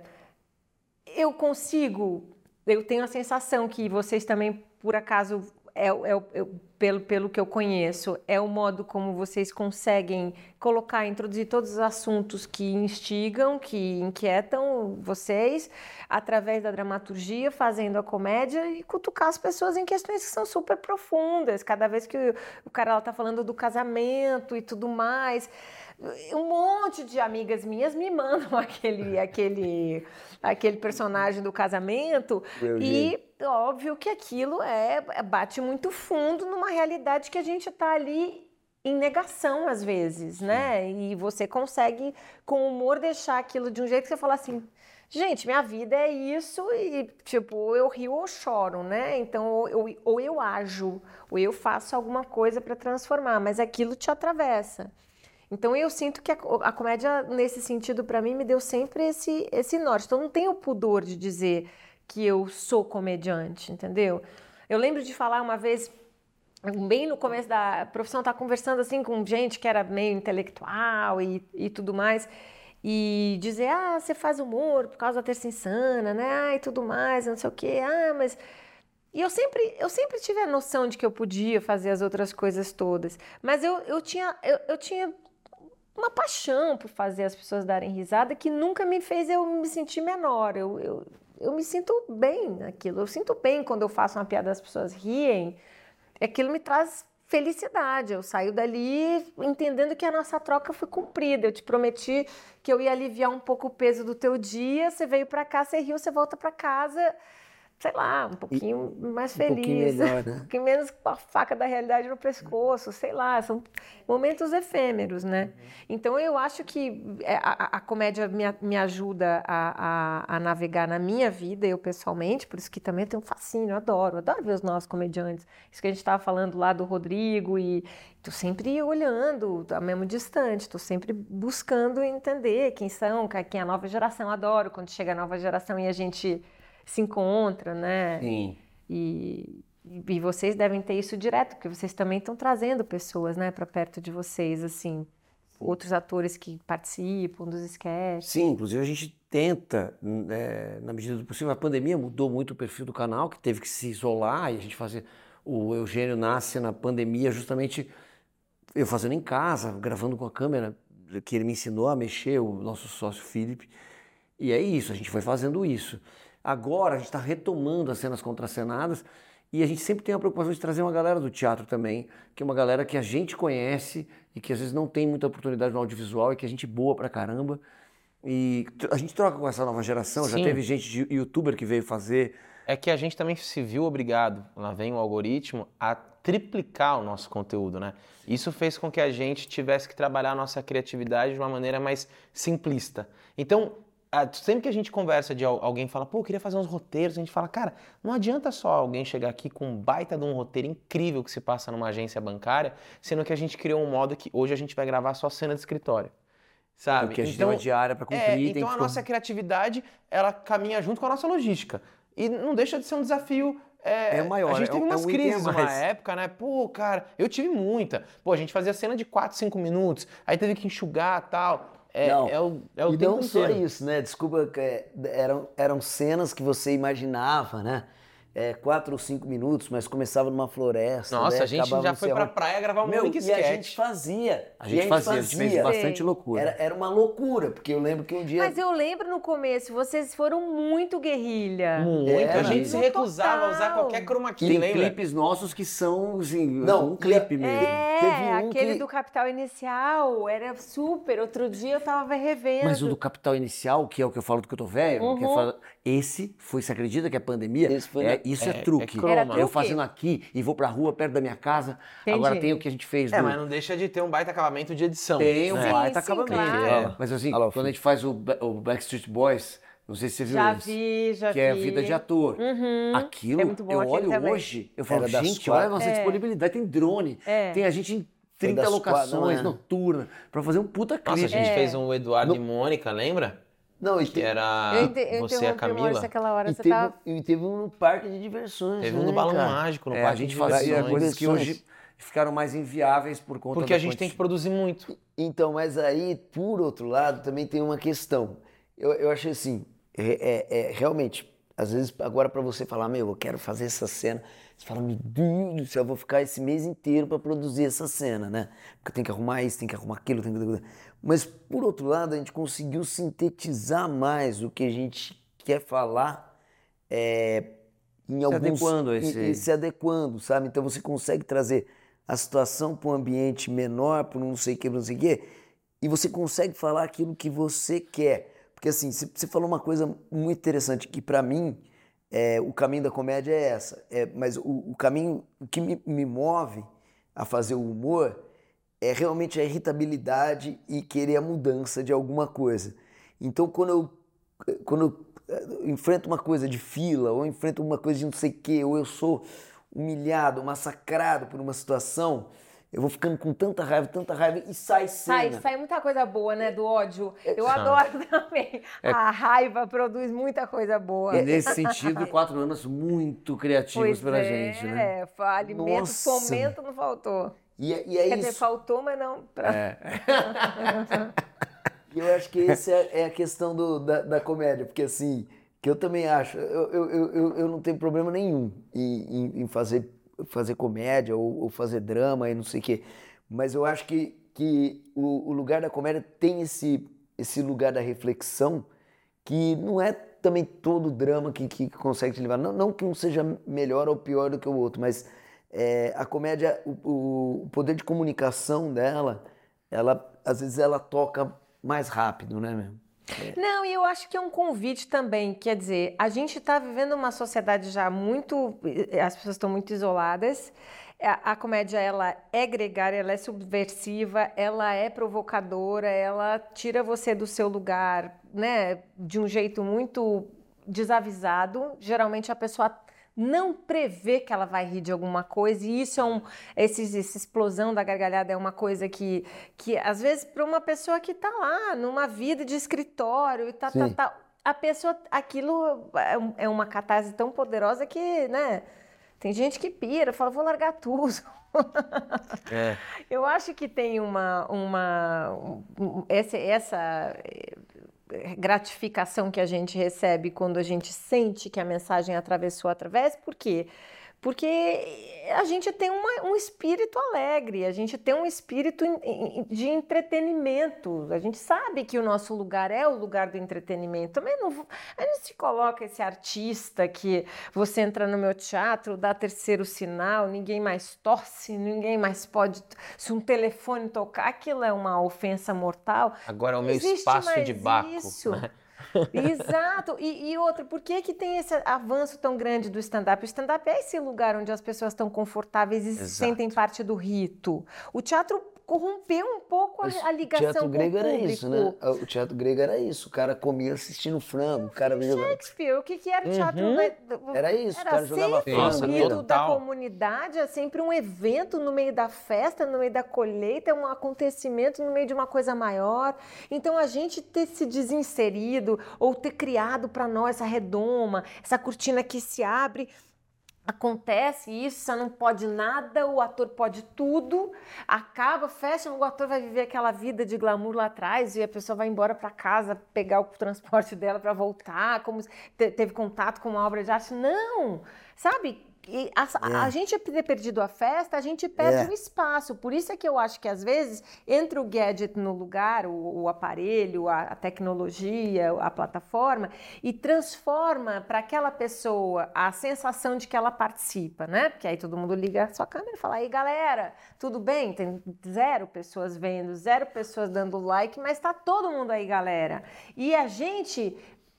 Eu consigo, eu tenho a sensação que vocês também, por acaso, é, é, é, pelo, pelo que eu conheço, é o modo como vocês conseguem colocar, introduzir todos os assuntos que instigam, que inquietam vocês, através da dramaturgia, fazendo a comédia e cutucar as pessoas em questões que são super profundas. Cada vez que o, o cara está falando do casamento e tudo mais um monte de amigas minhas me mandam aquele aquele aquele personagem do casamento Meu e gente. Óbvio que aquilo é bate muito fundo numa realidade que a gente está ali em negação às vezes, né? E você consegue com humor deixar aquilo de um jeito que você fala assim, gente, minha vida é isso e tipo eu rio ou choro, né? Então ou eu, ou eu ajo ou eu faço alguma coisa para transformar, mas aquilo te atravessa. Então eu sinto que a, a comédia, nesse sentido, para mim, me deu sempre esse, esse norte. Então não tenho pudor de dizer que eu sou comediante, entendeu? Eu lembro de falar uma vez, bem no começo da profissão, estar tá conversando assim com gente que era meio intelectual e, e tudo mais e dizer, ah, você faz humor por causa da terça insana, né? Ah, e tudo mais, não sei o quê. Ah, mas e eu sempre, eu sempre tive a noção de que eu podia fazer as outras coisas todas. Mas eu, eu, tinha, eu, eu tinha uma paixão por fazer as pessoas darem risada que nunca me fez eu me sentir menor. Eu, eu, eu me sinto bem naquilo. Eu sinto bem quando eu faço uma piada as pessoas riem. Aquilo me traz felicidade. Eu saio dali entendendo que a nossa troca foi cumprida. Eu te prometi que eu ia aliviar um pouco o peso do teu dia. Você veio para cá, você riu, você volta para casa sei lá, um pouquinho e, mais feliz. Um pouquinho melhor, né? um pouquinho menos com a faca da realidade no pescoço, sei lá, são momentos efêmeros, né? Uhum. Então eu acho que é, a, a comédia me, me ajuda a, a, a, navegar na minha vida, eu pessoalmente, por isso que também tem um fascínio, eu adoro, adoro ver os nossos comediantes. Isso que a gente estava falando lá do Rodrigo e tô sempre olhando, a mesmo distante, tô sempre buscando entender quem são, quem é a nova geração, adoro quando chega a nova geração e a gente se encontra, né? Sim. E, e vocês devem ter isso direto, porque vocês também estão trazendo pessoas, né, para perto de vocês, assim, outros atores que participam dos sketches. Sim, inclusive a gente tenta, é, na medida do possível. A pandemia mudou muito o perfil do canal, que teve que se isolar e a gente fazer. O Eugênio nasce na pandemia, justamente eu fazendo em casa, gravando com a câmera que ele me ensinou a mexer, o nosso sócio Felipe. E é isso, a gente foi fazendo isso. Agora a gente está retomando as cenas contracenadas e a gente sempre tem a preocupação de trazer uma galera do teatro também, que é uma galera que a gente conhece e que às vezes não tem muita oportunidade no audiovisual e que a gente boa pra caramba. E a gente troca com essa nova geração, já Sim. teve gente de youtuber que veio fazer. É que a gente também se viu obrigado, lá vem o algoritmo, a triplicar o nosso conteúdo, né? Isso fez com que a gente tivesse que trabalhar a nossa criatividade de uma maneira mais simplista. Então, sempre que a gente conversa de al- alguém fala, pô, eu queria fazer uns roteiros, a gente fala, cara, não adianta só alguém chegar aqui com um baita de um roteiro incrível que se passa numa agência bancária, sendo que a gente criou um modo que hoje a gente vai gravar só cena de escritório. Sabe? Porque a gente tem uma diária para cumprir. É, então a nossa criatividade, ela caminha junto com a nossa logística. E não deixa de ser um desafio. É, É maior, A gente é teve é umas um a crises mais. época, né? Pô, cara, eu tive muita. Pô, a gente fazia cena de 4, 5 minutos, aí teve que enxugar e tal. É, Não. é o, é o e tempo não só inteiro. isso, né? Desculpa, é, eram, eram cenas que você imaginava, né? É, quatro ou cinco minutos, mas começava numa floresta. Nossa, né? a gente acabava já foi pra praia gravar um Meu, único e a gente sketch. fazia. A gente fazia, a gente fez fazia. bastante Sei. loucura. Era, era uma loucura, porque eu lembro que um dia. Mas eu lembro no começo, vocês foram muito guerrilha. Muito. É, a gente se recusava a usar qualquer chroma key, Tem lembra? clipes nossos que são assim, Não, um clipe e- mesmo. É, Teve um aquele que- do Capital Inicial, era super. Outro dia eu tava revendo. Mas o do Capital Inicial, que é o que eu falo do que eu tô velho, que é Uhum. Esse foi, você acredita que a pandemia? Esse foi é, isso é, é- é truque. croma. Era eu truque? fazendo aqui e vou pra rua perto da minha casa. Entendi. Agora tem o que a gente fez É, do. mas não deixa de ter um baita acabamento de edição. Tem um né? Sim, baita sim, acabamento. claro. É. Mas assim, Alô, quando a gente faz o, o Backstreet Boys, não sei se você viu Já esse, vi, já que é a vi. vida de ator. Uhum. Aquilo, É muito bom eu olho também. hoje, eu falo, Era gente, olha a nossa É. disponibilidade, tem drone, É. tem a gente em 30 das quatro, locações, não é? noturna, pra fazer um puta clipe. Nossa, a gente É. fez um Eduardo e Mônica, lembra? Não, e, Que te- era Eu, você e a Camila. Aquela hora. e Você teve, tava... e teve um parque de diversões. Teve um né, no Balão cara? Mágico, no É, a Parque gente de fazia coisas que hoje ficaram mais inviáveis por conta Porque a gente tem que produzir muito. Então, mas aí, por outro lado, também tem uma questão. Eu, eu achei assim, é, é- é, realmente, às vezes, agora para você falar, meu, eu quero fazer essa cena, você fala, meu Deus do céu, eu vou ficar esse mês inteiro para produzir essa cena, né? Porque tem que arrumar isso, tem que arrumar aquilo, tem que... Mas, por outro lado, a gente conseguiu sintetizar mais o que a gente quer falar é, em alguns... adequando a esse- se adequando, sabe? Então você consegue trazer a situação para um ambiente menor, para um não sei o que, não sei o que, e você consegue falar aquilo que você quer. Porque assim, você você falou uma coisa muito interessante, que para mim, é, o caminho da comédia é essa. É, mas o, o caminho, o que me, me move a fazer o humor é realmente a irritabilidade e querer a mudança de alguma coisa. Então, quando eu, quando eu eh, enfrento uma coisa de fila, ou enfrento uma coisa de não sei o quê, ou eu sou humilhado, massacrado por uma situação, eu vou ficando com tanta raiva, tanta raiva, e sai Sai, cena. sai muita coisa boa, né? Do ódio. Eu Sai. adoro também. A raiva produz muita coisa boa. E nesse sentido, quatro anos muito criativos Pois pra é, gente, né? fa- alimento, Nossa. fomento não faltou. E, é- e é Quer dizer, isso. faltou, mas não. Pra... É. E eu acho que essa é, é a questão do- da, da comédia, porque assim, que eu também acho, eu, eu, eu, eu- não tenho problema nenhum em, em- em fazer, fazer comédia ou, ou fazer drama e não sei o quê, mas eu acho que, que o, o lugar da comédia tem esse, esse lugar da reflexão que não é também todo drama que, que consegue te levar, não, não que um seja melhor ou pior do que o outro, mas é, a comédia, o, o- poder de comunicação dela, ela às vezes ela toca mais rápido, né, mesmo? Não, e eu acho que é um convite também. Quer dizer, a gente está vivendo uma sociedade já muito. As pessoas estão muito isoladas. A, a comédia ela é gregária, ela é subversiva, ela é provocadora, ela tira você do seu lugar, né? De um jeito muito desavisado. Geralmente a pessoa não prevê que ela vai rir de alguma coisa, e isso é um. Esse, essa explosão da gargalhada é uma coisa que, que às vezes, para uma pessoa que está lá, numa vida de escritório e tá, tá, Sim. tá, a pessoa. Aquilo é é uma catarse tão poderosa que, né? Tem gente que pira, fala, vou largar tudo. É. Eu acho que tem uma, uma um- essa, essa gratificação que a gente recebe quando a gente sente que a mensagem atravessou através, por quê? Porque a gente tem uma, um espírito alegre, a gente tem um espírito de entretenimento. A gente sabe que o nosso lugar é o lugar do entretenimento. Também não, a gente se coloca esse artista que você entra no meu teatro, dá terceiro sinal, ninguém mais torce, ninguém mais pode. Se um telefone tocar, aquilo é uma ofensa mortal. Agora é o meu espaço de Baco. Isso. Exato. E, e outra, por que, que tem esse avanço tão grande do stand-up? O stand-up é esse lugar onde as pessoas estão confortáveis e se sentem parte do rito. O teatro corrompeu um pouco a, a ligação o teatro grego era isso, né? O teatro grego era isso. O cara comia assistindo frango. O cara Shakespeare, o que, que era o teatro? Uhum. Era isso, era o cara jogava frango. Nossa, o da comunidade é sempre um evento no meio da festa, no meio da colheita, é um acontecimento no meio de uma coisa maior. Então a gente ter se desinserido ou ter criado para nós essa redoma, essa cortina que se abre acontece isso, você não pode nada, o ator pode tudo, acaba, fecha, o ator vai viver aquela vida de glamour lá atrás e a pessoa vai embora para casa pegar o transporte dela para voltar, como teve contato com uma obra de arte. Não, sabe? A, é. a, gente ter perdido a festa, a gente perde é. o espaço. Por isso é que eu acho que às vezes entra o gadget no lugar, o, o aparelho, a, a, tecnologia, a plataforma, e transforma para aquela pessoa a sensação de que ela participa, né? Porque aí todo mundo liga a sua câmera e fala: aí galera, tudo bem? Tem zero pessoas vendo, zero pessoas dando like, mas está todo mundo aí, galera. E a gente,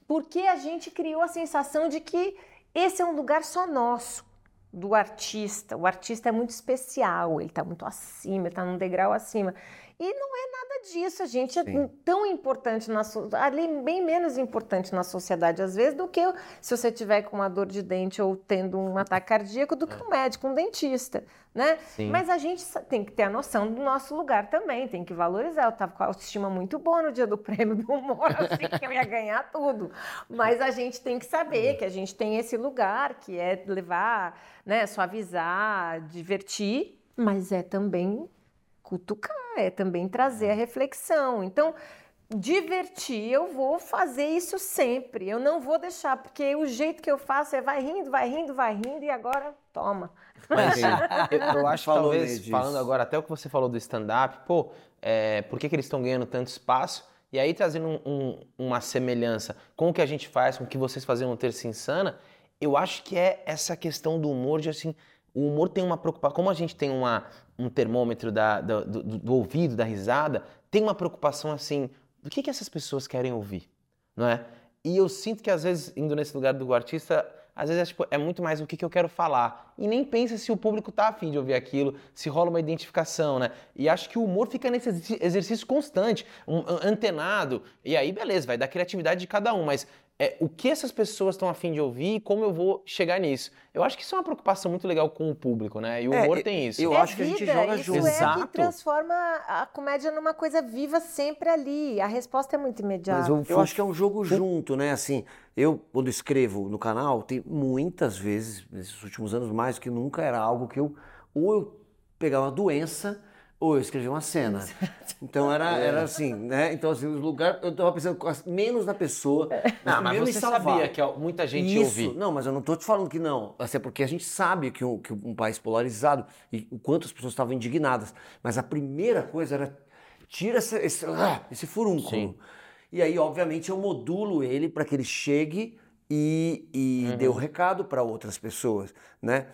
porque a gente criou a sensação de que esse é um lugar só nosso do artista. O artista é muito especial, ele está muito acima, está num degrau acima. E não é nada disso, a gente é Sim. tão importante na ali bem menos importante na sociedade às vezes do que se você tiver com uma dor de dente ou tendo um ataque cardíaco do que um médico, um dentista, né? Sim. Mas a gente tem que ter a noção do nosso lugar também, tem que valorizar. Eu tava com a autoestima muito boa no dia do prêmio do humor, assim que eu ia ganhar tudo. Mas a gente tem que saber que a gente tem esse lugar que é levar, né, suavizar, divertir, mas é também cutucar, é também trazer a reflexão. Então, divertir, eu vou fazer isso sempre. Eu não vou deixar, porque o jeito que eu faço é vai rindo, vai rindo, vai rindo e agora toma. Mas, eu, eu acho que talvez, falando agora até o que você falou do stand-up, pô, é, por que, que eles estão ganhando tanto espaço? E aí, trazendo um, um, uma semelhança com o que a gente faz, com o que vocês faziam no Terça Insana, eu acho que é essa questão do humor de assim, o humor tem uma preocupação, como a gente tem uma, um termômetro da, do, do, do, ouvido, da risada, tem uma preocupação assim, do que, que essas pessoas querem ouvir, não é? E eu sinto que às vezes, indo nesse lugar do artista, às vezes é, tipo, é muito mais o que, que eu quero falar. E nem pensa se o público tá afim de ouvir aquilo, se rola uma identificação, né? E acho que o humor fica nesse exercício constante, um, antenado. E aí, beleza, vai da criatividade de cada um, mas é, o que essas pessoas estão afim de ouvir e como eu vou chegar nisso. Eu acho que isso é uma preocupação muito legal com o público, né? E o é, humor tem isso. Eu é acho vida, que a gente joga isso junto. Isso é que transforma a comédia numa coisa viva sempre ali. A resposta é muito imediata. Eu, eu acho que é um jogo junto, né? Assim, eu, quando escrevo no canal, tem muitas vezes, nesses últimos anos, mais do que nunca, era algo que eu... Ou eu pegava uma doença ou eu escrevi uma cena. Então era, é. era assim, né? Então, assim, o lugar. Eu estava pensando menos na pessoa. Não, mas você sabia que muita gente Isso, ouvir. Não, mas eu não estou te falando que não. Assim, é porque a gente sabe que um, que um país polarizado e o quanto as pessoas estavam indignadas. Mas a primeira coisa era tira esse, esse, ah, esse furúnculo. Sim. E aí, obviamente, eu modulo ele para que ele chegue e, e uhum. dê o recado para outras pessoas, né?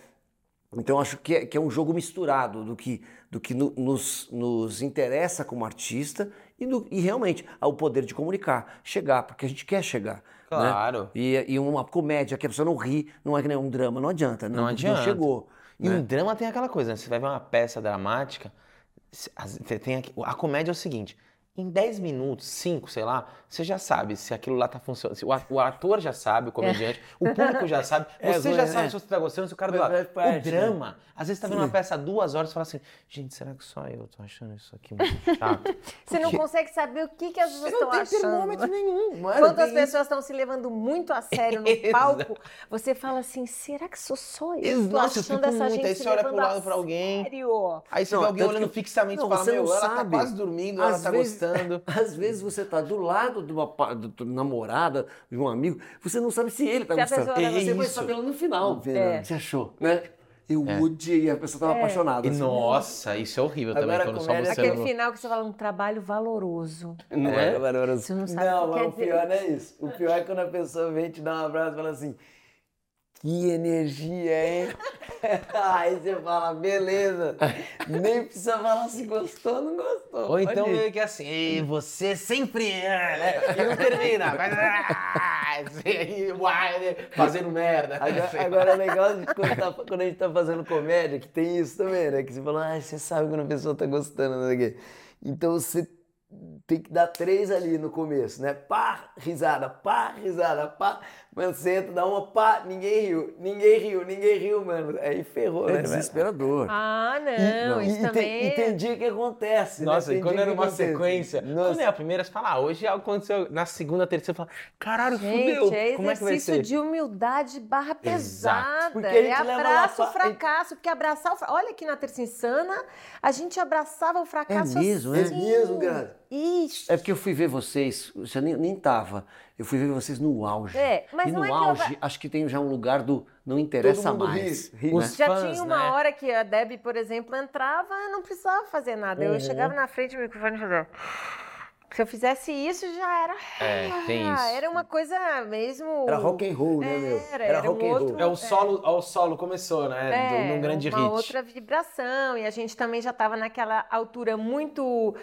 Então acho que é, que é um jogo misturado do que, do que no, nos, nos interessa como artista e, do, e realmente o poder de comunicar, chegar, porque a gente quer chegar. Né? Claro. Né? E, e uma comédia que a pessoa não ri, não é que nem um drama, não adianta. Não, não adianta. Não chegou. E né? um drama tem aquela coisa, né? Você vai ver uma peça dramática, tem a comédia é o seguinte, em 10 minutos, 5, sei lá, você já sabe se aquilo lá tá funcionando. O ator já sabe, o comediante, é. o público já sabe, é, você é, já sabe se você tá gostando, se o cara do lado. O né? drama, às vezes tá vendo uma peça há duas horas e fala assim, gente, será que só eu tô achando isso aqui muito chato? você não consegue saber o que, que as pessoas estão achando. Não tem termômetro nenhum. Mano, Quando as pessoas estão se levando muito a sério no palco, você fala assim, será que sou só eu? Tô Nossa, achando essa muito. gente Aí você olha pro lado pra alguém. Sério? Aí você vê alguém olhando fixamente e fala, meu, ela tá quase dormindo, ela tá gostando. Às vezes você está do lado de uma, de uma namorada, de um amigo, você não sabe se ele está gostando. E você vai saber no final. É. Você achou, né? Eu odiei, a pessoa tava apaixonada. E assim. nossa, isso é horrível também, Agora, quando só você Aquele não... final que você fala um trabalho valoroso. Não É, é? maravilhoso. Você não sabe Não, o que mas o dizer. pior não é isso. O pior é quando a pessoa vem te dar um abraço e fala assim, que energia, hein? Aí você fala, beleza. Nem precisa falar se gostou ou não gostou. Ou então meio que assim, "Ei, você sempre é, né? E não termina, vai ah, né? fazendo merda. Agora, agora é legal quando, tá- quando a gente tá fazendo comédia, que tem isso também, né? Que você fala, ah, você sabe quando a pessoa tá gostando, quê. Então você tem que dar três ali no começo, né? Pá, risada, pá, risada, pá. Mano, você entra, dá uma pá, ninguém riu, ninguém riu, ninguém riu, mano. Aí ferrou, né? É desesperador. Ah, E- não, e, isso e também. tem, e tem dia que acontece, Nossa, né? e quando era uma acontece. sequência, Nossa. quando é a primeira, você fala, ah, hoje algo aconteceu. Na segunda, terceira, você fala, caralho, Gente, fudeu. é Como é que vai exercício ser? de humildade barra pesada. Porque a gente é abraço o pra- fracasso, porque abraçar o fracasso. Olha aqui na Terça Insana, a gente abraçava o fracasso É mesmo, é? assim. É mesmo, Grazi? Isso. É porque eu fui ver vocês, você nem, nem tava, eu fui ver vocês no auge. É, mas e não no é que eu auge, va- acho que tem já um lugar do não interessa mundo mais. ri, ri. né? Já fãs, tinha uma né? hora que a Debbie, por exemplo, entrava e não precisava fazer nada. Uhum. Eu chegava na frente do microfone e fazia. Se eu fizesse isso, já era. É, tem isso. Era uma coisa mesmo. Era rock and roll, né, meu? Era, era um rock and roll. outro- É o solo, ó, o solo começou, né? É, num grande uma hit. outra vibração e a gente também já estava naquela altura muito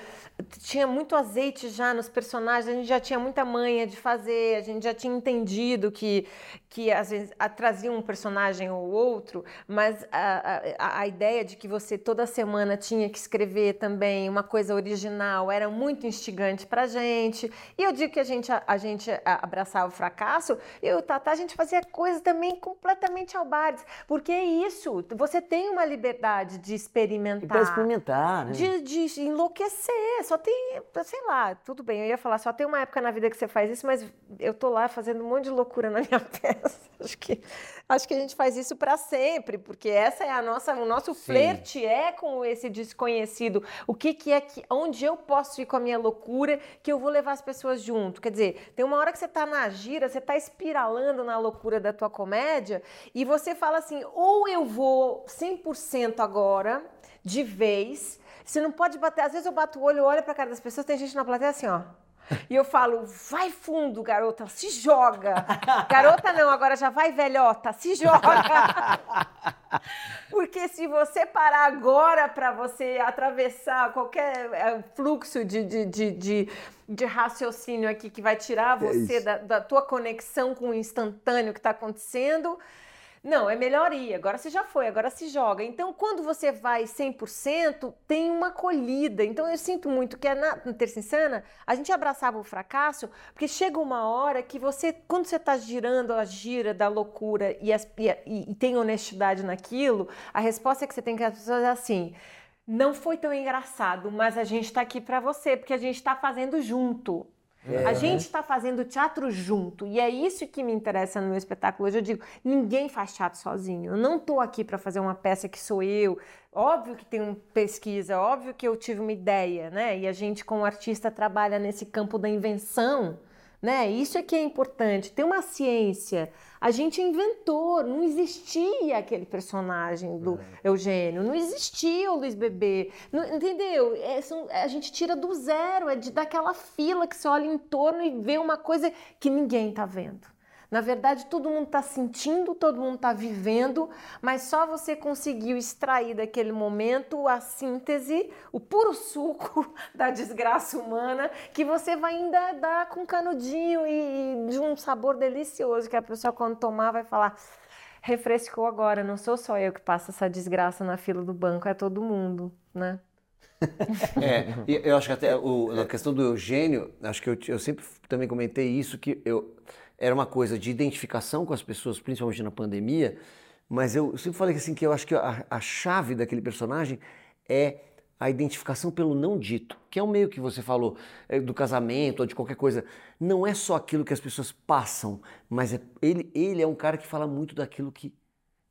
tinha muito azeite já nos personagens a gente já tinha muita manha de fazer a gente já tinha entendido que que às vezes a- trazia um personagem ou outro mas a, a, a ideia de que você toda semana tinha que escrever também uma coisa original era muito instigante para gente e eu digo que a gente a, a gente a- abraçava o fracasso eu e o Tata a gente fazia coisas também completamente albares porque é isso você tem uma liberdade de experimentar pra experimentar, né? de, de enlouquecer. Só tem, sei lá, tudo bem, eu ia falar, só tem uma época na vida que você faz isso, mas eu tô lá fazendo um monte de loucura na minha peça. Acho que, acho que a gente faz isso para sempre, porque essa é a nossa, o nosso flerte é com esse desconhecido. O que, que é que, onde eu posso ir com a minha loucura que eu vou levar as pessoas junto? Quer dizer, tem uma hora que você tá na gira, você tá espiralando na loucura da tua comédia e você fala assim, ou eu vou 100% agora, de vez. Você não pode bater. Às vezes eu bato o olho, olho pra cara das pessoas, tem gente na plateia assim, ó. E eu falo, vai fundo, garota, se joga. Garota não, agora já vai velhota, se joga. Porque se você parar agora para você atravessar qualquer é, fluxo de, de, de, de, de raciocínio aqui que vai tirar você isso. da, da tua conexão com o instantâneo que está acontecendo, não, é melhor ir. Agora você já foi, agora se joga. Então, quando você vai 100%, tem uma acolhida. Então, eu sinto muito que na, na Terça Insana, a gente abraçava o fracasso, porque chega uma hora que você, quando você está girando a gira da loucura e, as- e- e- tem honestidade naquilo, a resposta que você tem que pessoas é assim. Não foi tão engraçado, mas a gente está aqui para você, porque a gente está fazendo junto. A gente está fazendo teatro junto e é isso que me interessa no meu espetáculo. Hoje eu digo, ninguém faz teatro sozinho. Eu não estou aqui para fazer uma peça que sou eu. Óbvio que tem pesquisa, óbvio que eu tive uma ideia, né? E a gente, como artista, trabalha nesse campo da invenção, né? Isso é que é importante. Tem uma ciência. A gente inventou, não existia aquele personagem do Eugênio, não existia o Luiz Bebê, não- entendeu? É, são- a gente tira do zero, é de daquela fila que você olha em torno e vê uma coisa que ninguém tá vendo. Na verdade, todo mundo está sentindo, todo mundo está vivendo, mas só você conseguiu extrair daquele momento a síntese, o puro suco da desgraça humana, que você vai ainda dar com canudinho e, e de um sabor delicioso, que a pessoa quando tomar vai falar, refrescou agora, não sou só eu que passo essa desgraça na fila do banco, é todo mundo, né? É, eu acho que até o, na questão do Eugênio, acho que eu, eu sempre também comentei isso, que eu era uma coisa de identificação com as pessoas, principalmente na pandemia, mas eu sempre falei assim que eu acho que a, a chave daquele personagem é a identificação pelo não dito, que é o meio que você falou é, do casamento ou de qualquer coisa. Não é só aquilo que as pessoas passam, mas é, ele, ele é um cara que fala muito daquilo que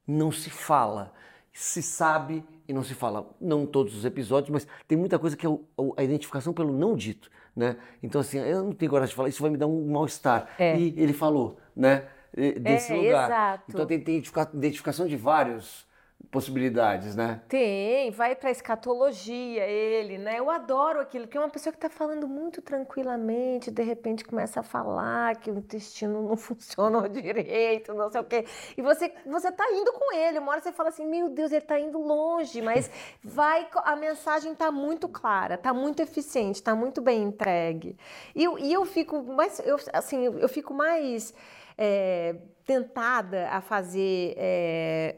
não se fala. Se sabe e não se fala. Não todos os episódios, mas tem muita coisa que é o- a identificação pelo não dito, né? Então assim, eu não tenho coragem de falar, isso vai me dar um mal-estar. É. E ele falou, né? e- Desse É, lugar. exato. Então tem, tem identifica- identificação de vários possibilidades, né? Tem, vai para escatologia ele, né? Eu adoro aquilo, que é uma pessoa que está falando muito tranquilamente, de repente começa a falar que o intestino não funciona direito, não sei o quê. E você você tá indo com ele, uma hora você fala assim, meu Deus, ele está indo longe, mas vai a mensagem está muito clara, está muito eficiente, está muito bem entregue. E, eu- e eu fico mais, eu, assim, eu fico mais é, tentada a fazer. é,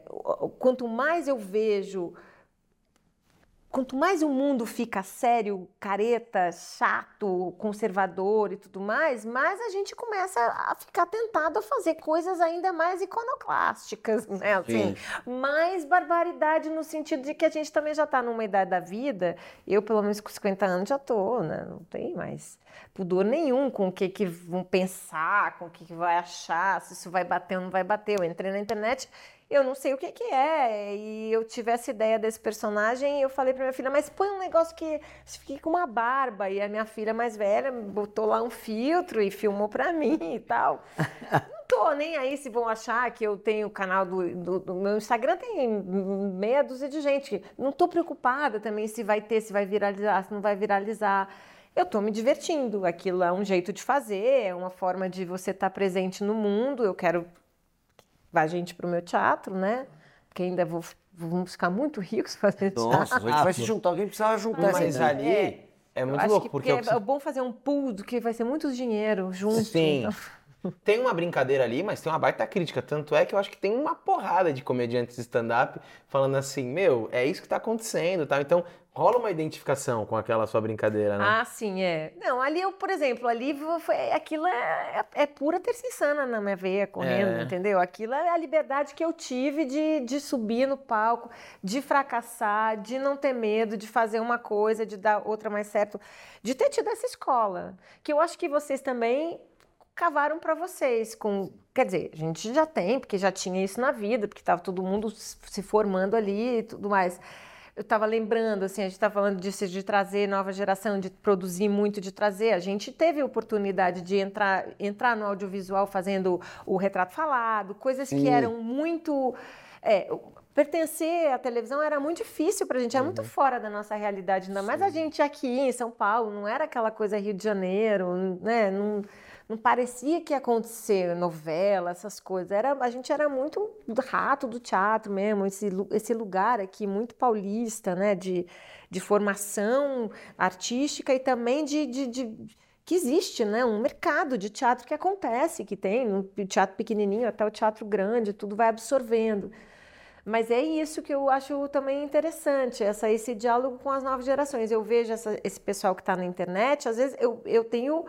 quanto mais eu vejo. Quanto mais o mundo fica sério, careta, chato, conservador e tudo mais, mais a gente começa a ficar tentado a fazer coisas ainda mais iconoclásticas, né? Assim, mais barbaridade no sentido de que a gente também já está numa idade da vida. Eu, pelo menos com 50 anos, já tô, né? Não tem mais pudor nenhum com o que, que vão pensar, com o que, que vai achar, se isso vai bater ou não vai bater. Eu entrei na internet, eu não sei o que, que é. E eu tive essa ideia desse personagem e eu falei pra minha filha, mas põe um negócio que fique com uma barba. E a minha filha mais velha botou lá um filtro e filmou pra mim e tal. Não tô nem aí se vão achar que eu tenho o canal do, do, do meu Instagram, tem meia dúzia de gente. Não tô preocupada também se vai ter, se vai viralizar, se não vai viralizar. Eu tô me divertindo. Aquilo é um jeito de fazer, é uma forma de você estar presente no mundo. Eu quero levar gente pro meu teatro, né? Porque ainda vou, vamos ficar muito ricos fazendo Nossa, teatro. a gente vai se juntar, alguém precisava juntar Mas ali É. é, muito louco, que porque, é, o é bom fazer um pool do que vai ser muito dinheiro junto. Sim. então. Tem uma brincadeira ali, mas tem uma baita crítica. Tanto é que eu acho que tem uma porrada de comediantes de stand-up falando assim, meu, é isso que tá acontecendo, tá? Então rola uma identificação com aquela sua brincadeira, né? Ah, sim, é. Não, ali eu, por exemplo, ali foi, aquilo é, é, é pura terça insana na minha veia correndo, É. entendeu? Aquilo é a liberdade que eu tive de, de subir no palco, de fracassar, de não ter medo, de fazer uma coisa, de dar outra mais certo, de ter tido essa escola. Que eu acho que vocês também cavaram para vocês com quer dizer a gente já tem porque já tinha isso na vida porque estava todo mundo se formando ali e tudo mais eu estava lembrando assim a gente está falando disso de trazer nova geração de produzir muito de trazer a gente teve a oportunidade de entrar entrar no audiovisual fazendo o retrato falado coisas que Sim. eram muito é, pertencer à televisão era muito difícil para a gente, era muito fora da nossa realidade, ainda mais a gente aqui em São Paulo, não era aquela coisa Rio de Janeiro, né? Não, não parecia que ia acontecer novela, essas coisas. Era, a gente era muito rato do teatro mesmo, esse, esse lugar aqui muito paulista, né? De, de formação artística e também de, de, de- que existe, né? Um mercado de teatro que acontece, que tem, um teatro pequenininho até o teatro grande, tudo vai absorvendo. Mas é isso que eu acho também interessante, essa, esse diálogo com as novas gerações. Eu vejo essa- esse pessoal que está na internet, às vezes eu, eu tenho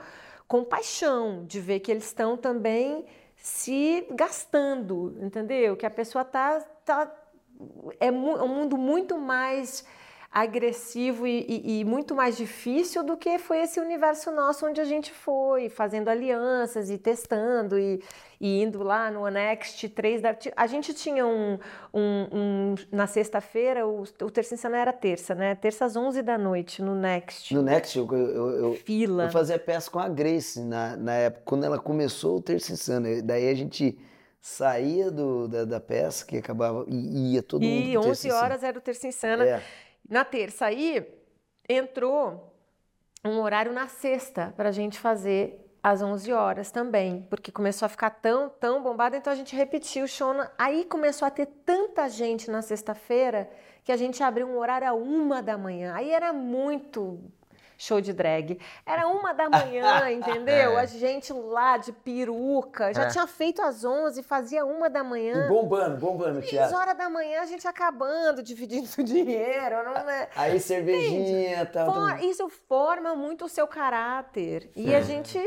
compaixão de ver que eles estão também se gastando, entendeu? Que a pessoa está. Tá, é mu- um mundo muito mais agressivo e, e- e muito mais difícil do que foi esse universo nosso onde a gente foi, fazendo alianças e testando e, e indo lá no Next 3 da... A gente tinha um... um- um- na sexta-feira, o, o Terça Insana era terça, né? Terça às 11 da noite, no Next. No Next, eu, eu, eu, Fila. eu fazia peça com a Grace na, na época, quando ela começou o Terça Insana. Daí a gente saía do, da, da peça, que acabava, e ia todo mundo E pro Terça 11 Insana. horas era o Terça Insana. É. Na terça aí, entrou um horário na sexta para a gente fazer às 11 horas também, porque começou a ficar tão, tão bombado, então a gente repetiu o show. Aí começou a ter tanta gente na sexta-feira que a gente abriu um horário a uma da manhã. Aí era muito show de drag. Era uma da manhã, entendeu? A gente lá de peruca, já É. tinha feito às 11, fazia uma da manhã. E bombando, bombando o Três teatro. horas da manhã a gente acabando, dividindo o dinheiro, não é? Aí cervejinha e tal. For- isso forma muito o seu caráter. E a gente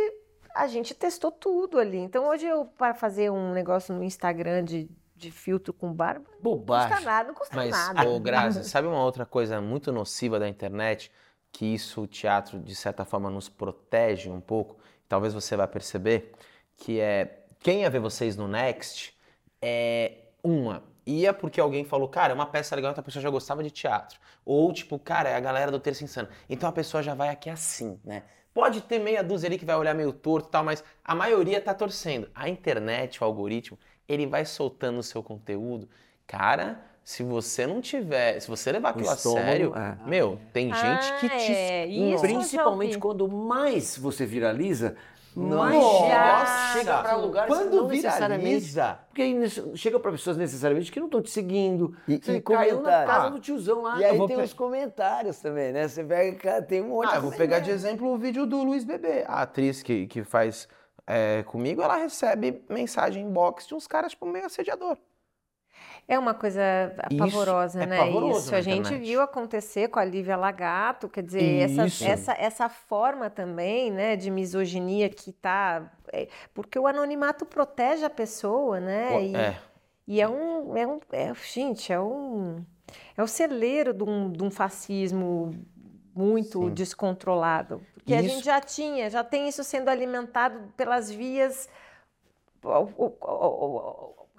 a gente testou tudo ali. Então hoje eu para fazer um negócio no Instagram de, de filtro com barba, não Bobagem. custa nada, não custa Mas, nada. ô Grazi, sabe uma outra coisa muito nociva da internet? Que isso, o teatro, de certa forma, nos protege um pouco. Talvez você vá perceber que é... Quem ia ver vocês no Next é uma... Ia porque alguém falou, cara, é uma peça legal, então a pessoa já gostava de teatro. Ou, tipo, cara, é a galera do Terça Insano. Então a pessoa já vai aqui assim, né? Pode ter meia dúzia ali que vai olhar meio torto e tal, mas a maioria tá torcendo. A internet, o algoritmo, ele vai soltando o seu conteúdo. Cara, se você não tiver, se você levar aquilo a estômago, sério, é. meu, tem gente que Ah, te. é, isso Principalmente quando mais você viraliza, Nossa. mais chega, chega para lugares que Quando não necessariamente. viraliza. Porque aí chega para pessoas necessariamente que não estão te seguindo. E- você e caiu na casa Ah. do tiozão lá. E aí tem pe- os comentários também, né? Você pega, cara, tem um monte Ah, de eu vou pegar de exemplo o vídeo do Luiz Bebê. A atriz que, que faz é, comigo, ela recebe mensagem inbox de uns caras, tipo, meio assediador. É uma coisa pavorosa, é né? pavoroso Isso a gente internet. viu acontecer com a Lívia Lagato, quer dizer, essa, essa, essa forma também, né, de misoginia que tá, é, porque o anonimato protege a pessoa, né? E, É. e é um, é um, é, gente, é um, é o celeiro de um, de um fascismo muito Sim. descontrolado, porque a gente já tinha, já tem isso sendo alimentado pelas vias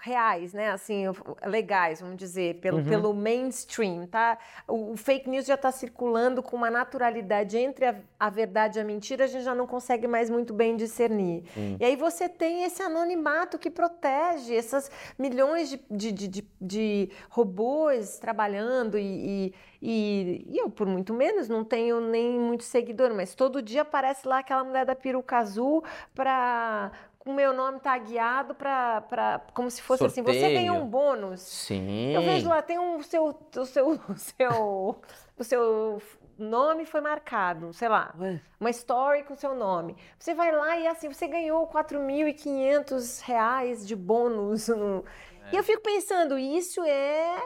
reais, né? Assim, legais, vamos dizer, pelo, Uhum. pelo mainstream, tá? O, o fake news já está circulando com uma naturalidade entre a, a verdade e a mentira, a gente já não consegue mais muito bem discernir. E aí você tem esse anonimato que protege essas milhões de, de, de, de- de robôs trabalhando e, e, e- e eu, por muito menos, não tenho nem muito seguidor, mas todo dia aparece lá aquela mulher da peruca azul para o meu nome tagueado para como se fosse assim, você Sorteio. ganhou um bônus. Sim. Eu vejo lá, tem um o seu, o seu, o seu, o seu nome foi marcado, sei lá, uma story com seu nome. Você vai lá e assim, você ganhou 4.500 reais de bônus. no- E eu fico pensando, isso é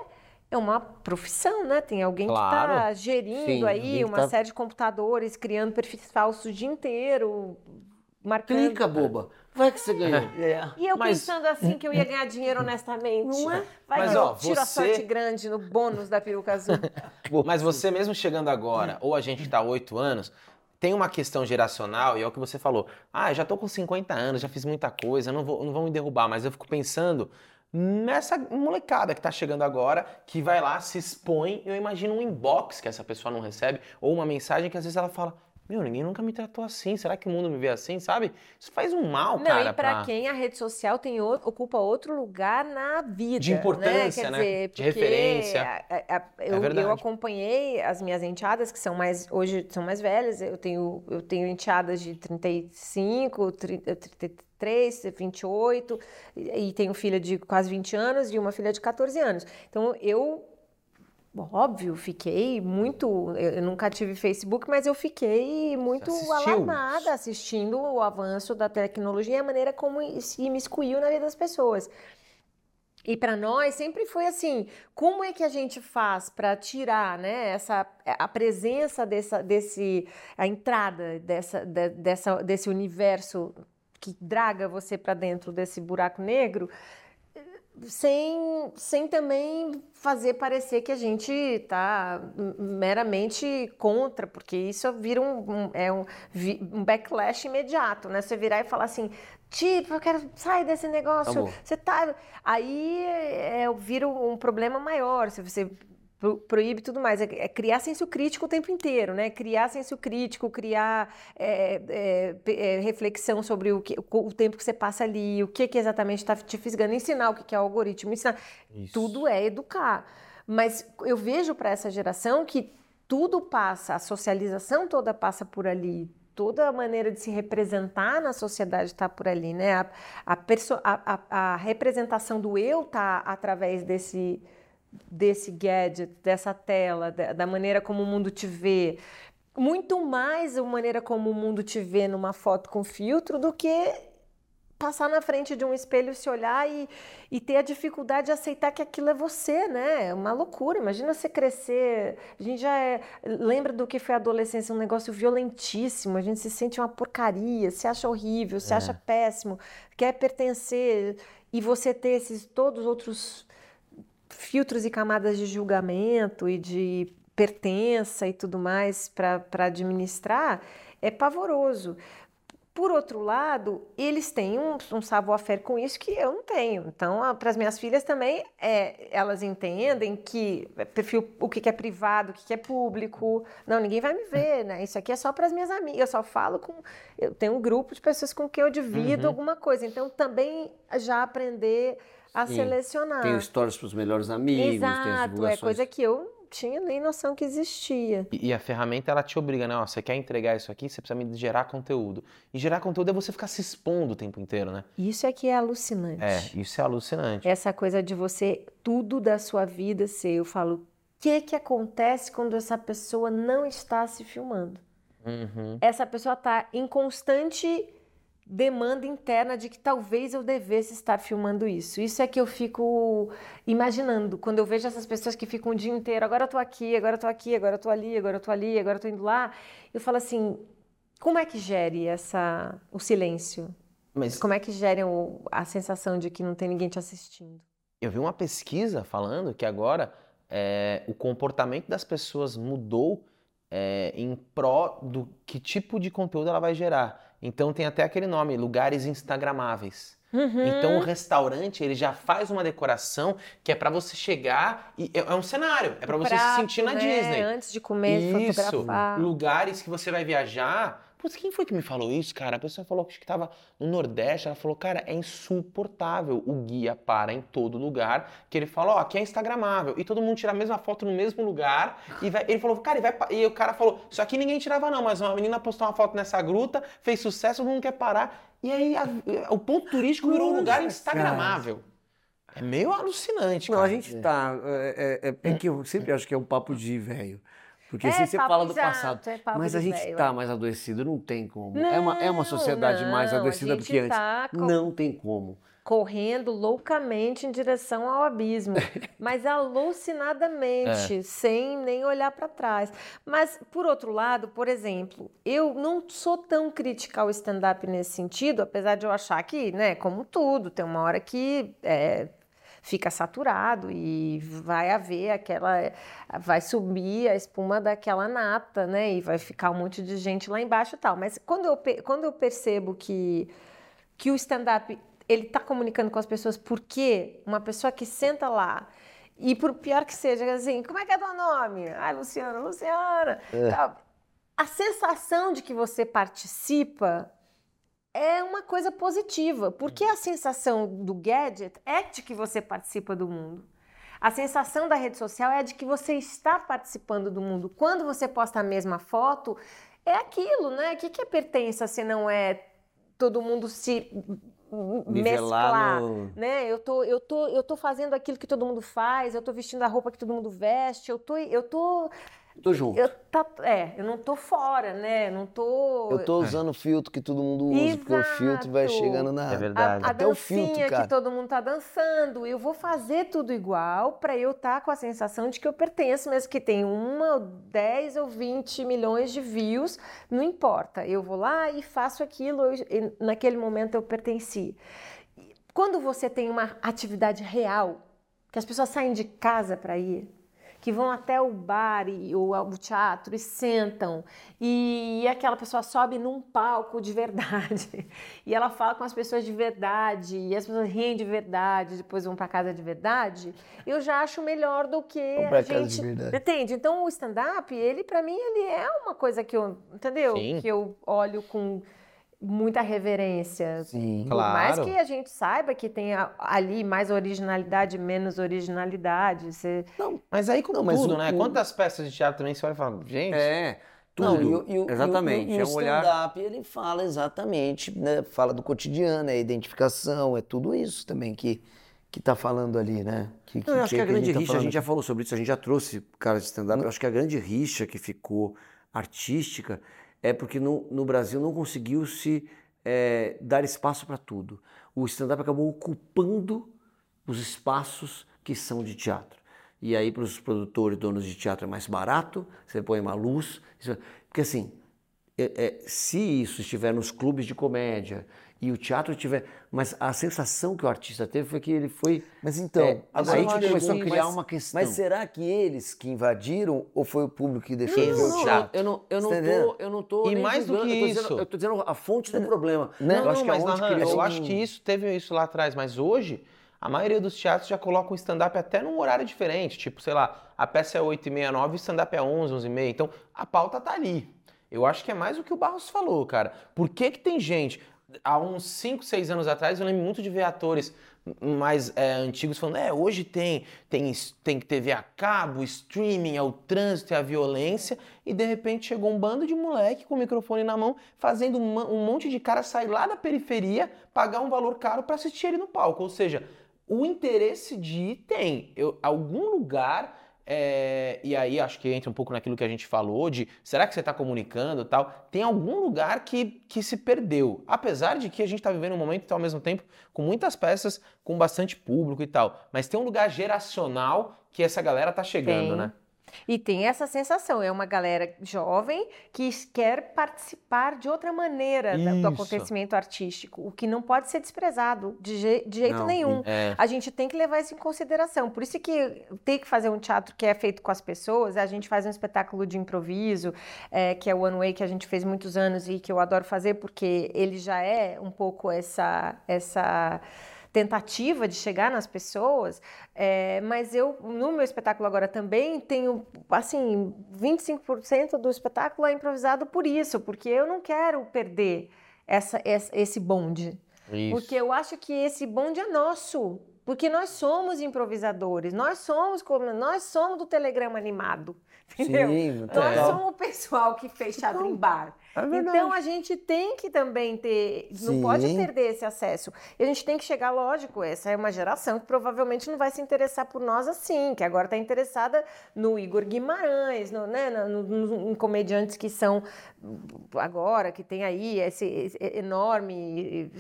é uma profissão, né? Tem alguém que está Claro. gerindo Sim, aí uma tá- série de computadores, criando perfis falsos o dia inteiro, marcando. Clica, boba. Vai que você ganhou. é. E eu Mas- pensando assim que eu ia ganhar dinheiro honestamente. Não é? Vai Mas, que ó, eu tiro a você- sorte grande no bônus da peruca azul. Mas você mesmo chegando agora, ou a gente que tá há oito anos, tem uma questão geracional, e é o que você falou. Ah, já tô com 50 anos, já fiz muita coisa, não, vou, não vão me derrubar, mas eu fico pensando nessa molecada que tá chegando agora, que vai lá, se expõe, eu imagino um inbox que essa pessoa não recebe, ou uma mensagem que às vezes ela fala. Meu, ninguém nunca me tratou assim. Será que o mundo me vê assim, sabe? Isso faz um mal, Não, cara. e pra quem a rede social tem o- ocupa outro lugar na vida. De importância, né? Quer né? Dizer, De porque referência. a- a- a- eu, verdade. eu acompanhei as minhas enteadas, que são mais, hoje são mais velhas. Eu tenho, eu tenho enteadas de 35, 30, 33, 28, e, e tenho filha de quase 20 anos e uma filha de 14 anos. Então, eu Óbvio, fiquei muito. Eu nunca tive Facebook, mas eu fiquei muito alarmada assistindo o avanço da tecnologia e a maneira como se imiscuiu na vida das pessoas. E para nós sempre foi assim: como é que a gente faz para tirar, né, essa a presença dessa, desse a entrada dessa, de- dessa desse universo que draga você para dentro desse buraco negro? Sem, sem também fazer parecer que a gente está meramente contra, porque isso vira um, um- é um, um backlash imediato, né? Você virar e falar assim, tipo, eu quero sair desse negócio, Acabou. você tá... Aí é, vira um problema maior, se você pro- proíbe tudo mais, é, é criar senso crítico o tempo inteiro, né? Criar senso crítico, criar é, é, é, reflexão sobre o, que, o, o tempo que você passa ali, o que, que exatamente está te fisgando, ensinar o que, que é o algoritmo, ensinar. Isso. Tudo é educar. Mas eu vejo para essa geração que tudo passa, a socialização toda passa por ali. Toda a maneira de se representar na sociedade está por ali, né? A, a- a- a representação do eu está através desse, desse gadget, dessa tela, da, maneira como o mundo te vê. Muito mais a maneira como o mundo te vê numa foto com filtro do que passar na frente de um espelho, se olhar e, e ter a dificuldade de aceitar que aquilo é você, né? É uma loucura. Imagina você crescer. A gente já é- lembra do que foi a adolescência, um negócio violentíssimo. A gente se sente uma porcaria, se acha horrível, se acha péssimo, quer pertencer. E você ter esses todos os outros filtros e camadas de julgamento e de pertença e tudo mais para administrar é pavoroso. Por outro lado, eles têm um, um savoir-faire com isso que eu não tenho. Então, para as minhas filhas também, é, elas entendem que é perfil, o que que é privado, o que que é público. Não, ninguém vai me ver, né? Isso aqui é só para as minhas amigas. Eu só falo com. Eu tenho um grupo de pessoas com quem eu divido Uhum. alguma coisa. Então, também já aprender a Sim. selecionar. Tem histórias para os melhores amigos, tem as Exato, é divulgações. coisa que eu não tinha nem noção que existia. E, e a ferramenta, ela te obriga, né? Ó, você quer entregar isso aqui, você precisa me gerar conteúdo. E gerar conteúdo é você ficar se expondo o tempo inteiro, né? Isso é que é alucinante. É, isso é alucinante. Essa coisa de você, tudo da sua vida ser, eu falo, o que que acontece quando essa pessoa não está se filmando? Uhum. Essa pessoa está em constante demanda interna de que talvez eu devesse estar filmando isso. Isso é que eu fico imaginando quando eu vejo essas pessoas que ficam o dia inteiro, agora eu tô aqui, agora eu tô aqui, agora eu tô ali, agora eu tô ali, agora eu tô indo lá. Eu falo assim, como é que gere essa o silêncio? Mas Como é que gere o- a sensação de que não tem ninguém te assistindo? eu vi uma pesquisa falando que agora é, o comportamento das pessoas mudou é, em pró do que tipo de conteúdo ela vai gerar. Então tem até aquele nome, lugares instagramáveis. Então o restaurante ele já faz uma decoração que é pra você chegar e é, é um cenário, é pra você se Prato, sentir na né? Disney. Antes de comer, Isso, fotografar. lugares que você vai viajar. Putz, quem foi que me falou isso, cara? A pessoa falou que acho que tava no Nordeste, ela falou, cara, é insuportável. O guia para em todo lugar, que ele fala, ó, aqui é instagramável. E todo mundo tira a mesma foto no mesmo lugar. E vai- ele falou, cara, e, vai, e o cara falou, isso aqui ninguém tirava não, mas uma menina postou uma foto nessa gruta, fez sucesso, todo mundo quer parar. E aí a- o ponto turístico virou um lugar instagramável. É meio alucinante, Não, cara. a gente tá. É, é- é que eu sempre acho que é um papo de velho. Porque É assim você fala do exato, passado. é mas a gente velho, tá é. mais adoecido, não tem como. é, uma, é uma Não, sociedade mais não, a adoecida do que antes. tá com- Não tem como. correndo loucamente em direção ao abismo, mas alucinadamente, sem nem olhar para trás. Mas, por outro lado, por exemplo, eu não sou tão crítica ao stand-up nesse sentido, apesar de eu achar que, né, como tudo, tem uma hora que é, fica saturado e vai haver aquela. vai subir a espuma daquela nata, né, e vai ficar um monte de gente lá embaixo e tal. Mas quando eu, quando eu percebo que que o stand-up ele está comunicando com as pessoas porque uma pessoa que senta lá e por pior que seja assim, como é que é teu nome? Ah, Luciana, Luciana. Tal. A sensação de que você participa é uma coisa positiva, porque a sensação do gadget é de que você participa do mundo. A sensação da rede social é de que você está participando do mundo. Quando você posta a mesma foto, é aquilo, né? O que, que é pertença se não é todo mundo se Nivelar mesclar, no- né? Eu tô, eu tô, eu tô fazendo aquilo que todo mundo faz, eu tô vestindo a roupa que todo mundo veste, eu tô, eu tô, Tô junto. eu tá, é, eu não tô fora, né? Não tô Eu tô usando o filtro que todo mundo usa, porque o filtro vai Exato. chegando na. É verdade. a, a Até o dancinha filtro, cara. que todo mundo tá dançando, eu vou fazer tudo igual para eu estar com a sensação de que eu pertenço, mesmo que tenha uma, ou 10 ou 20 milhões de views, não importa. Eu vou lá e faço aquilo, eu- e naquele momento eu pertenci. Quando você tem uma atividade real, que as pessoas saem de casa para ir, que vão até o bar e, ou ao teatro e sentam e aquela pessoa sobe num palco de verdade e ela fala com as pessoas de verdade e as pessoas riem de verdade, depois vão para casa de verdade, eu já acho melhor do que Vão pra a casa de gente, verdade. entende? Então o stand-up, ele para mim ele é uma coisa que eu, entendeu? Sim. Que eu olho com muita reverência. Sim. Por mais Claro. que a gente saiba que tem a- ali mais originalidade, menos originalidade, você Mas aí como Não, mas tudo, o- né? o- Quantas peças de teatro também você olha e fala, gente... É, Não, tudo. e o- e o- Exatamente. E o, e o é um olhar. stand-up, ele fala exatamente, né? Fala do cotidiano, é identificação, é tudo isso também que, que tá falando ali, né? Que, Não, eu acho que, a grande tá rixa, a falando gente já falou sobre isso, a gente já trouxe cara de stand-up. Eu acho que a grande rixa que ficou artística é porque no, no Brasil não conseguiu se eh, dar espaço para tudo. O stand-up acabou ocupando os espaços que são de teatro. E aí, para os produtores, donos de teatro, é mais barato, você põe uma luz. isso- Porque assim, é- é, se isso estiver nos clubes de comédia e o teatro tiver. Mas a sensação que o artista teve foi que ele foi. Mas então, É, agora que acho começou a criar mas- uma questão. Mas será que eles que invadiram ou foi o público que deixou de ver o Não, teatro? eu não, eu não tá tô, eu não tô E nem mais do que eu tô dizendo- isso. eu tô dizendo a fonte do problema. Né? Eu Não, acho que mas Nahan, eu acho que isso teve isso lá atrás, mas hoje a maioria dos teatros já colocam o stand-up até num horário diferente. Tipo, sei lá, a peça é 8 e meia, 9 e o stand-up é 11, 11 e meia. Então a pauta tá ali. Eu acho que é mais o que o Barros falou, cara. Por que que tem gente... há uns 5, 6 anos atrás, eu lembro muito de ver atores mais é, antigos falando, é, hoje tem, tem, tem TV a cabo, streaming, é o trânsito, é a violência, e de repente chegou um bando de moleque com o microfone na mão, fazendo um, um monte de cara sair lá da periferia, pagar um valor caro para assistir ele no palco. Ou seja, o interesse de ir tem. Eu, algum lugar é, e aí acho que entra um pouco naquilo que a gente falou de será que você está comunicando tal? Tem algum lugar que, que se perdeu. Apesar de que a gente está vivendo um momento ao mesmo tempo com muitas peças, com bastante público e tal. Mas tem um lugar geracional que essa galera tá chegando, tem. né? E tem essa sensação, é uma galera jovem que quer participar de outra maneira Isso. do acontecimento artístico, o que não pode ser desprezado de, je de jeito não, nenhum. É. A gente tem que levar isso em consideração. Por isso que tem que fazer um teatro que é feito com as pessoas, a gente faz um espetáculo de improviso, é, que é o One Way, que a gente fez muitos anos e que eu adoro fazer, porque ele já é um pouco essa... essa tentativa de chegar nas pessoas, é, mas eu, no meu espetáculo agora também, tenho, assim, 25% do espetáculo é improvisado por isso, porque eu não quero perder essa, essa esse bonde. Isso. Porque eu acho que esse bonde é nosso. Porque nós somos improvisadores, nós somos nós somos do telegrama animado. Entendeu? Sim, nós somos o pessoal que fez em bar. É então a gente tem que também ter, Sim. não pode perder esse acesso. E a gente tem que chegar, lógico, essa é uma geração que provavelmente não vai se interessar por nós assim, que agora está interessada no Igor Guimarães, no, né, no, no, em comediantes que são agora, que tem aí esse, esse enorme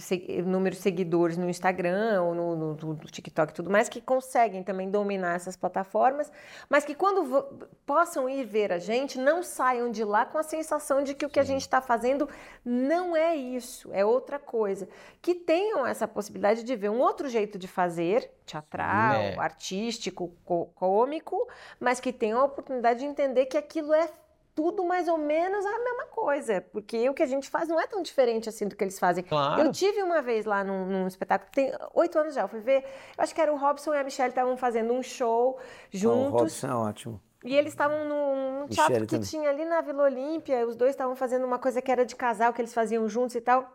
número de seguidores no Instagram ou no, no, no TikTok e tudo mais, que conseguem também dominar essas plataformas, mas que quando possam ir ver a gente, não saiam de lá com a sensação de que o que a gente está fazendo não é isso, é outra coisa. Que tenham essa possibilidade de ver um outro jeito de fazer, teatral, é. artístico, cômico, mas que tenham a oportunidade de entender que aquilo é tudo mais ou menos a mesma coisa, porque o que a gente faz não é tão diferente assim do que eles fazem. Claro. Eu tive uma vez lá num, num, espetáculo, tem oito anos já, eu fui ver, eu acho que era o Robson e a Michelle estavam fazendo um show juntos. Oh, o Robson é ótimo. E eles estavam num, teatro que também. tinha ali na Vila Olímpia, os dois estavam fazendo uma coisa que era de casal, que eles faziam juntos e tal.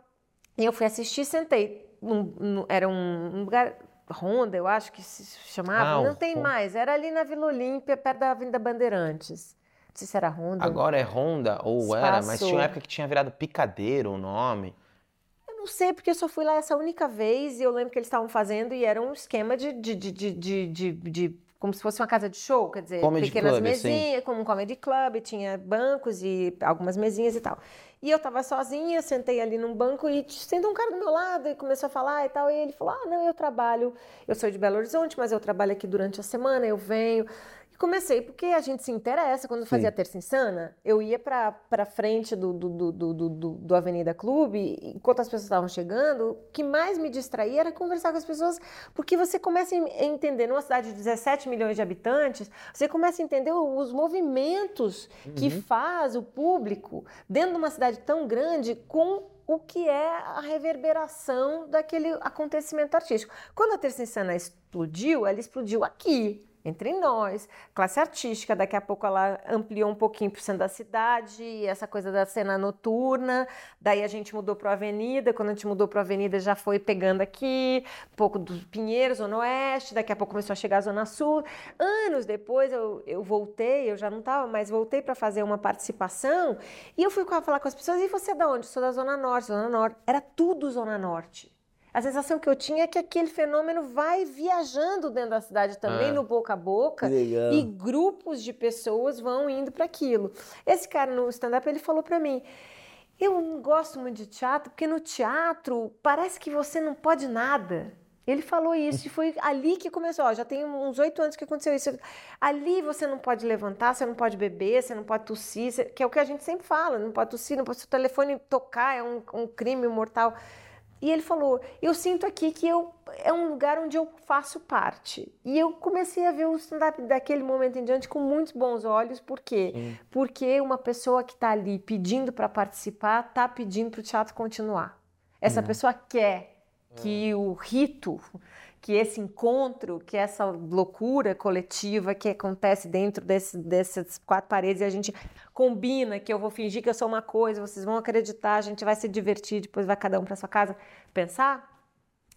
E eu fui assistir, sentei. Num, num, era um lugar Ronda, eu acho que se chamava. Ah, não tem mais. Era ali na Vila Olímpia, perto da Avenida Bandeirantes. Não sei se era Honda. Agora é Honda, ou Espaço. era, mas tinha uma época que tinha virado Picadeiro o nome. Eu não sei, porque eu só fui lá essa única vez e eu lembro que eles estavam fazendo e era um esquema de, de, de, de, de, de como se fosse uma casa de show, quer dizer, comedy pequenas club, mesinhas, sim. como um comedy club, tinha bancos e algumas mesinhas e tal. E eu tava sozinha, sentei ali num banco e sentou um cara do meu lado e começou a falar e tal. E ele falou: Ah, não, eu trabalho, eu sou de Belo Horizonte, mas eu trabalho aqui durante a semana, eu venho. Comecei porque a gente se interessa. Quando eu fazia Terça Insana, eu ia para frente do, do, do, do, do, do Avenida Clube, enquanto as pessoas estavam chegando, o que mais me distraía era conversar com as pessoas, porque você começa a entender, numa cidade de 17 milhões de habitantes, você começa a entender os movimentos uhum. que faz o público dentro de uma cidade tão grande com o que é a reverberação daquele acontecimento artístico. Quando a Terça Insana explodiu, ela explodiu aqui, entre nós, classe artística, daqui a pouco ela ampliou um pouquinho para o centro da cidade, essa coisa da cena noturna, daí a gente mudou para a Avenida, quando a gente mudou para a Avenida já foi pegando aqui, um pouco do Pinheiro, Zona Oeste, daqui a pouco começou a chegar a Zona Sul. Anos depois eu, eu voltei, eu já não estava, mas voltei para fazer uma participação e eu fui falar com as pessoas, e você é da onde? Sou da Zona Norte, Zona Norte. Era tudo Zona Norte. A sensação que eu tinha é que aquele fenômeno vai viajando dentro da cidade também, ah, no boca a boca, e grupos de pessoas vão indo para aquilo. Esse cara no stand-up, ele falou para mim, eu não gosto muito de teatro, porque no teatro parece que você não pode nada. Ele falou isso e foi ali que começou. Ó, já tem uns oito anos que aconteceu isso. Ali você não pode levantar, você não pode beber, você não pode tossir, que é o que a gente sempre fala: não pode tossir, não pode se o telefone tocar, é um, um crime mortal. E ele falou: Eu sinto aqui que eu, é um lugar onde eu faço parte. E eu comecei a ver o stand-up daquele momento em diante com muitos bons olhos. Por quê? Sim. Porque uma pessoa que está ali pedindo para participar está pedindo para o teatro continuar. Essa pessoa quer que o rito que esse encontro, que essa loucura coletiva que acontece dentro desse, dessas quatro paredes e a gente combina que eu vou fingir que eu sou uma coisa, vocês vão acreditar, a gente vai se divertir, depois vai cada um para sua casa pensar,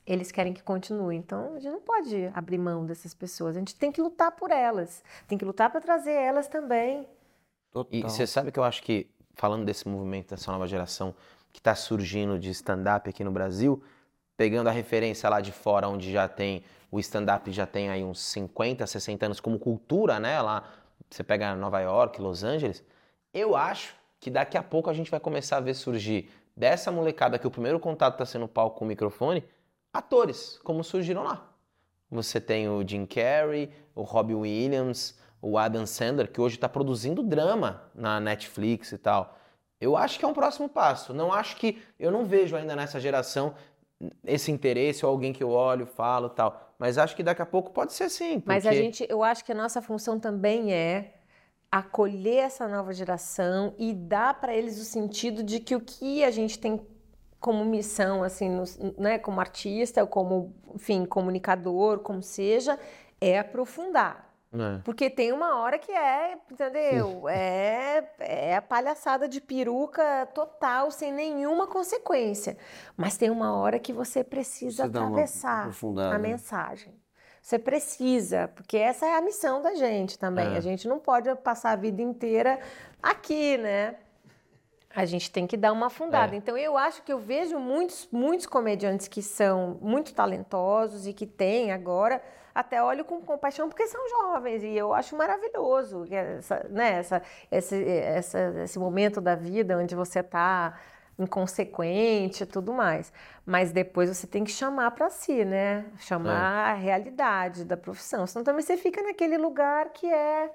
eles querem que continue. Então, a gente não pode abrir mão dessas pessoas. A gente tem que lutar por elas. Tem que lutar para trazer elas também. Total. E você sabe que eu acho que, falando desse movimento dessa nova geração que está surgindo de stand-up aqui no Brasil, pegando a referência lá de fora, onde já tem o stand-up já tem aí uns 50, 60 anos como cultura, né? Lá você pega Nova York, Los Angeles. Eu acho que daqui a pouco a gente vai começar a ver surgir dessa molecada que o primeiro contato está sendo o palco com o microfone, atores, como surgiram lá. Você tem o Jim Carrey, o Robbie Williams, o Adam Sandler, que hoje está produzindo drama na Netflix e tal. Eu acho que é um próximo passo. Não acho que. Eu não vejo ainda nessa geração esse interesse ou alguém que eu olho, falo tal. Mas acho que daqui a pouco pode ser sim. Porque... Mas a gente, eu acho que a nossa função também é acolher essa nova geração e dar para eles o sentido de que o que a gente tem como missão, assim, no, né, como artista, como, enfim, comunicador, como seja, é aprofundar. É. Porque tem uma hora que é, entendeu? É, é a palhaçada de peruca total, sem nenhuma consequência. Mas tem uma hora que você precisa você atravessar a mensagem. Você precisa, porque essa é a missão da gente também. É. A gente não pode passar a vida inteira aqui, né? A gente tem que dar uma afundada. É. Então eu acho que eu vejo muitos, muitos comediantes que são muito talentosos e que têm agora, até olho com compaixão porque são jovens e eu acho maravilhoso essa, né, essa, esse, essa, esse momento da vida onde você está inconsequente e tudo mais. Mas depois você tem que chamar para si, né? Chamar é. a realidade da profissão. Senão também você fica naquele lugar que é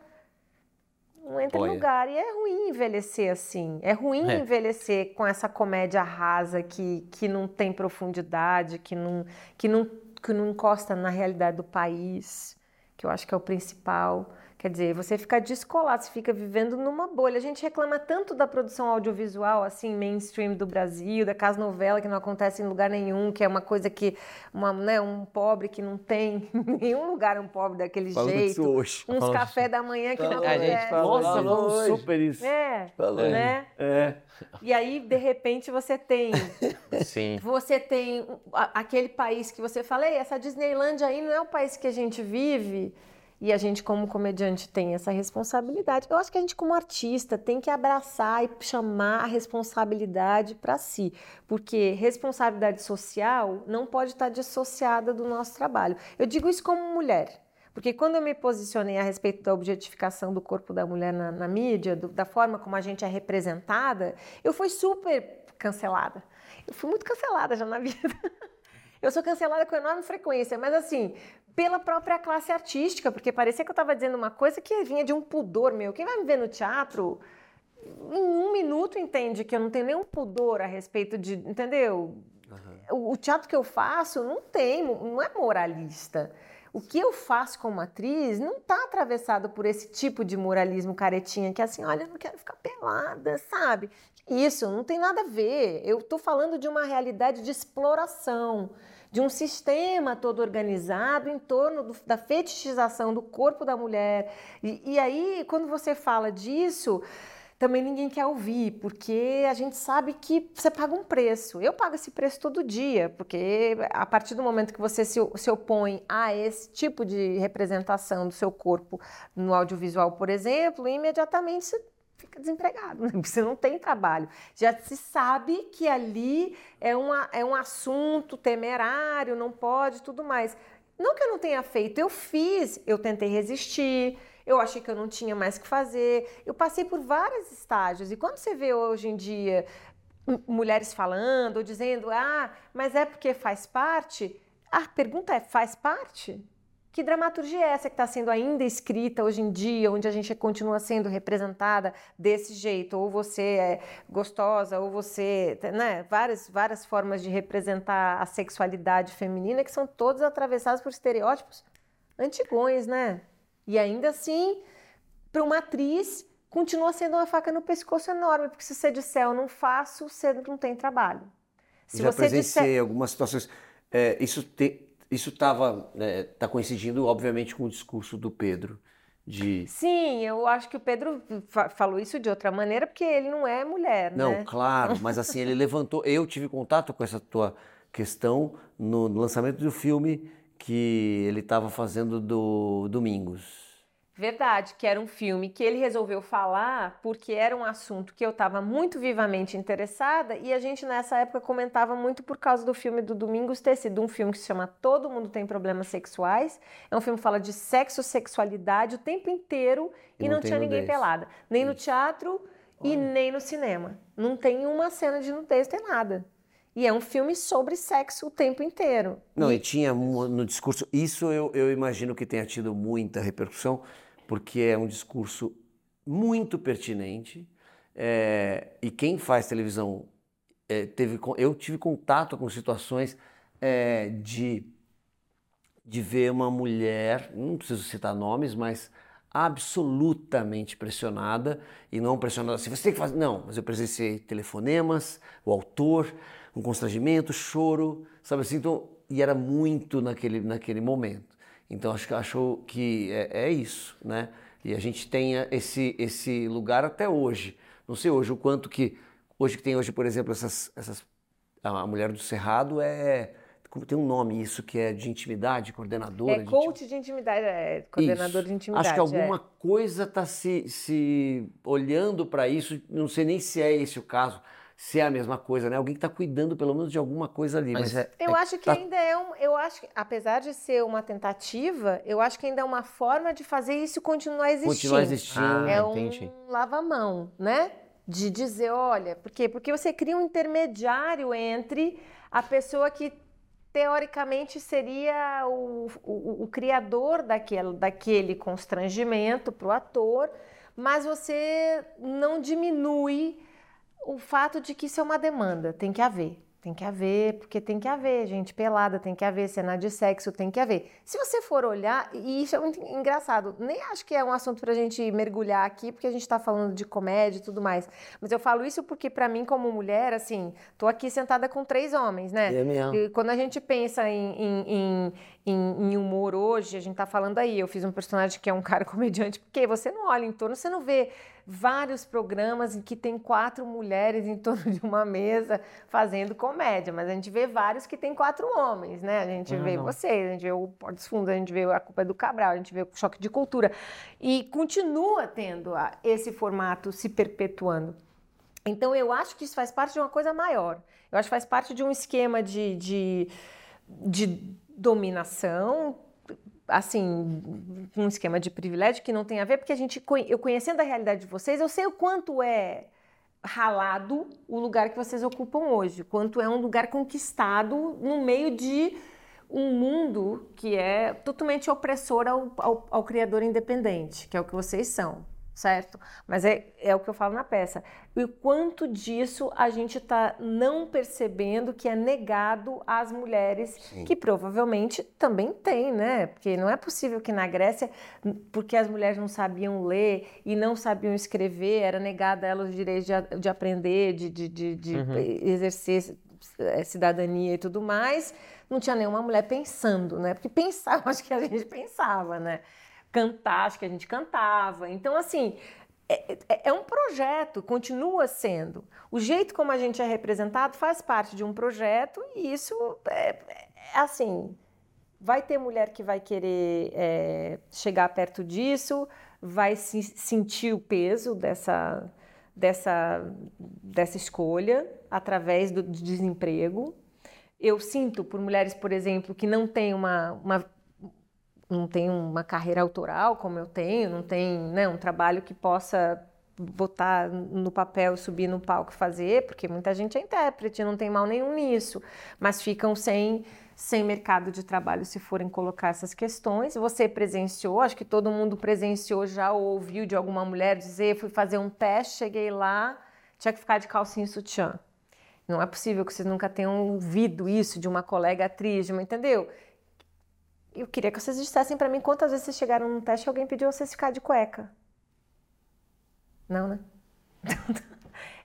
não entra em lugar. E é ruim envelhecer assim. É ruim é. envelhecer com essa comédia rasa que, que não tem profundidade, que não, que, não, que não encosta na realidade do país, que eu acho que é o principal. Quer dizer, você fica descolado, você fica vivendo numa bolha. A gente reclama tanto da produção audiovisual, assim, mainstream do Brasil, da casa novela que não acontece em lugar nenhum, que é uma coisa que uma, né, um pobre que não tem nenhum lugar um pobre daquele Falando jeito. Hoje. Uns Falando café isso. da manhã que não acontece. A gente falou, Nossa, falamos super isso. É, falando. né? É. E aí, de repente, você tem. Sim. Você tem aquele país que você fala, essa Disneylandia aí não é o país que a gente vive. E a gente, como comediante, tem essa responsabilidade. Eu acho que a gente, como artista, tem que abraçar e chamar a responsabilidade para si, porque responsabilidade social não pode estar dissociada do nosso trabalho. Eu digo isso como mulher. Porque quando eu me posicionei a respeito da objetificação do corpo da mulher na, na mídia, do, da forma como a gente é representada, eu fui super cancelada. Eu fui muito cancelada já na vida. Eu sou cancelada com enorme frequência, mas assim, pela própria classe artística, porque parecia que eu estava dizendo uma coisa que vinha de um pudor meu. Quem vai me ver no teatro, em um minuto entende que eu não tenho nenhum pudor a respeito de. Entendeu? Uhum. O, o teatro que eu faço não tem, não é moralista. O que eu faço como atriz não está atravessado por esse tipo de moralismo caretinha, que é assim, olha, eu não quero ficar pelada, sabe? Isso, não tem nada a ver. Eu estou falando de uma realidade de exploração de um sistema todo organizado em torno do, da fetichização do corpo da mulher. E, e aí, quando você fala disso, também ninguém quer ouvir, porque a gente sabe que você paga um preço. Eu pago esse preço todo dia, porque a partir do momento que você se, se opõe a esse tipo de representação do seu corpo no audiovisual, por exemplo, imediatamente fica desempregado, né? você não tem trabalho. Já se sabe que ali é, uma, é um assunto temerário, não pode, tudo mais. Não que eu não tenha feito, eu fiz, eu tentei resistir, eu achei que eu não tinha mais que fazer, eu passei por vários estágios. E quando você vê hoje em dia mulheres falando, dizendo, ah, mas é porque faz parte, a pergunta é: faz parte? Que dramaturgia é essa que está sendo ainda escrita hoje em dia, onde a gente continua sendo representada desse jeito? Ou você é gostosa, ou você. Né? Várias, várias formas de representar a sexualidade feminina que são todas atravessadas por estereótipos antigões, né? E ainda assim, para uma atriz, continua sendo uma faca no pescoço enorme, porque se você disser eu não faço, você não tem trabalho. Se Já você presenciei disser... algumas situações. É, isso tem isso estava né, tá coincidindo, obviamente, com o discurso do Pedro. De... Sim, eu acho que o Pedro fa falou isso de outra maneira, porque ele não é mulher, não, né? claro, mas assim, ele levantou. Eu tive contato com essa tua questão no lançamento do filme que ele estava fazendo do Domingos. Verdade, que era um filme que ele resolveu falar porque era um assunto que eu estava muito vivamente interessada e a gente nessa época comentava muito por causa do filme do Domingos ter sido um filme que se chama Todo Mundo Tem Problemas Sexuais. É um filme que fala de sexo, sexualidade o tempo inteiro e, e não, não tinha ninguém nudez. pelada. Nem Isso. no teatro Olha. e nem no cinema. Não tem uma cena de nudez, tem nada. E é um filme sobre sexo o tempo inteiro. Não, e, e tinha no discurso. Isso eu, eu imagino que tenha tido muita repercussão porque é um discurso muito pertinente. É, e quem faz televisão é, teve, eu tive contato com situações é, de, de ver uma mulher, não preciso citar nomes, mas absolutamente pressionada e não pressionada assim, você tem que fazer. Não, mas eu presenciei telefonemas, o autor, um constrangimento, choro, sabe assim, então, e era muito naquele, naquele momento. Então acho que achou que é, é, isso, né? E a gente tenha esse esse lugar até hoje. Não sei hoje o quanto que hoje que tem hoje, por exemplo, essas essas a mulher do cerrado é tem um nome isso que é de intimidade, coordenadora. É coach de intimidade, é coordenador isso. de intimidade. Acho que alguma é. coisa está se, se olhando para isso. Não sei nem se é esse o caso se é a mesma coisa, né? Alguém que está cuidando pelo menos de alguma coisa ali. Mas, mas é, eu é, acho que tá... ainda é um, eu acho que apesar de ser uma tentativa, eu acho que ainda é uma forma de fazer isso continuar existindo. Continuar existindo. Ah, é entendi. um lava-mão, né? De dizer, olha, por quê? Porque você cria um intermediário entre a pessoa que teoricamente seria o, o, o criador daquele, daquele constrangimento para o ator, mas você não diminui o fato de que isso é uma demanda, tem que haver. Tem que haver, porque tem que haver gente pelada, tem que haver cena de sexo, tem que haver. Se você for olhar, e isso é muito engraçado, nem acho que é um assunto pra gente mergulhar aqui, porque a gente tá falando de comédia e tudo mais. Mas eu falo isso porque, para mim, como mulher, assim, tô aqui sentada com três homens, né? É mesmo. E quando a gente pensa em, em, em, em, humor hoje, a gente tá falando aí, eu fiz um personagem que é um cara comediante, porque você não olha em torno, você não vê vários programas em que tem quatro mulheres em torno de uma mesa fazendo comédia, mas a gente vê vários que tem quatro homens, né? A gente vê vocês, a gente vê o Portos Fundos, a gente vê a Culpa é do Cabral, a gente vê o Choque de Cultura. E continua tendo esse formato se perpetuando. Então eu acho que isso faz parte de uma coisa maior. Eu acho que faz parte de um esquema de, de, de dominação assim, um esquema de privilégio que não tem a ver, porque a gente, eu conhecendo a realidade de vocês, eu sei o quanto é ralado o lugar que vocês ocupam hoje, quanto é um lugar conquistado no meio de um mundo que é totalmente opressor ao, ao, ao criador independente, que é o que vocês são certo? Mas é, é o que eu falo na peça. E o quanto disso a gente está não percebendo que é negado às mulheres, Sim. que provavelmente também tem, né? Porque não é possível que na Grécia, porque as mulheres não sabiam ler e não sabiam escrever, era negada a elas o direito de, de aprender, de, de, de, de uhum. exercer eh, cidadania e tudo mais, não tinha nenhuma mulher pensando, né? Porque pensava, acho que a gente pensava, né? Cantar, acho que a gente cantava. Então, assim, é, é, é, um projeto, continua sendo. O jeito como a gente é representado faz parte de um projeto e isso é, é assim. Vai ter mulher que vai querer é, chegar perto disso, vai se sentir o peso dessa, dessa, dessa escolha através do desemprego. Eu sinto por mulheres, por exemplo, que não têm uma, uma não tem uma carreira autoral como eu tenho, não tem né, um trabalho que possa botar no papel, subir no palco e fazer, porque muita gente é intérprete, não tem mal nenhum nisso, mas ficam sem sem mercado de trabalho se forem colocar essas questões. Você presenciou, acho que todo mundo presenciou já ou ouviu de alguma mulher dizer, fui fazer um teste, cheguei lá, tinha que ficar de calcinha e sutiã. Não é possível que vocês nunca tenham ouvido isso de uma colega atriz, de uma, entendeu? Eu queria que vocês dissessem para mim quantas vezes vocês chegaram num teste e alguém pediu vocês ficar de cueca. Não, né?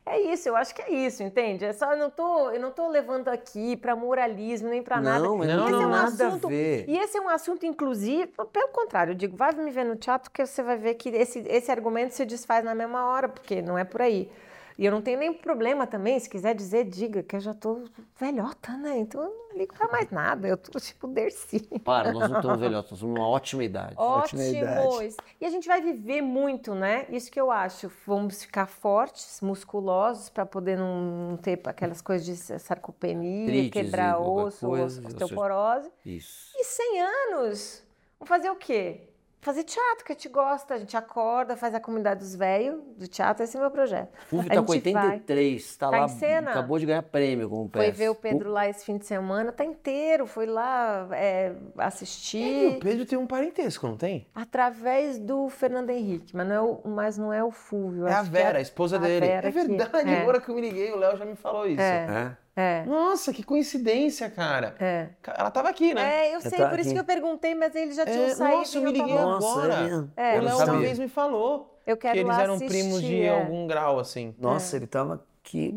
É isso, eu acho que é isso, entende? É só eu não tô, eu não tô levando aqui para moralismo nem para nada. Não, não tem é um nada a assunto, ver. E esse é um assunto inclusive, pelo contrário, eu digo, vai me ver no teatro que você vai ver que esse, esse argumento se desfaz na mesma hora, porque não é por aí. E eu não tenho nem problema também, se quiser dizer, diga, que eu já tô velhota, né? Então eu não ligo pra mais nada, eu tô tipo Dercy. Para, nós não estamos velhotos, nós estamos numa ótima idade. Ótima idade. Ótimos. E a gente vai viver muito, né? Isso que eu acho. Vamos ficar fortes, musculosos, para poder não ter aquelas coisas de sarcopenia, Artrite, quebrar osso, coisa, osteoporose. Isso. E 100 anos, vamos fazer o quê? Fazer teatro, que a gente gosta, a gente acorda, faz a comunidade dos velhos do teatro, esse é o meu projeto. Fulvio A tá com gente vai. 83, tá Tá lá, em cena? acabou de ganhar prêmio como Foi peça. ver o Pedro lá esse fim de semana, tá inteiro, foi lá é, E assistir. o Pedro tem um parentesco, não tem? Através do Fernando Henrique, mas não é o, mas não é o Fulvio. É a que é Vera, a esposa a dele. Vera é que- verdade, é. agora que eu me liguei, o Léo já me falou isso. É. É? É, Nossa, que coincidência, cara. é. Ela tava aqui, né? É, eu sei, tá por isso aqui. que eu perguntei, mas eles já tinham É, saído. nossa, eu e me tava- liguei Nossa, agora. é mesmo. É, o Léo uma vez me falou Eu quero que eles eram primos de assistir, é. algum grau, assim. Nossa, ele tava aqui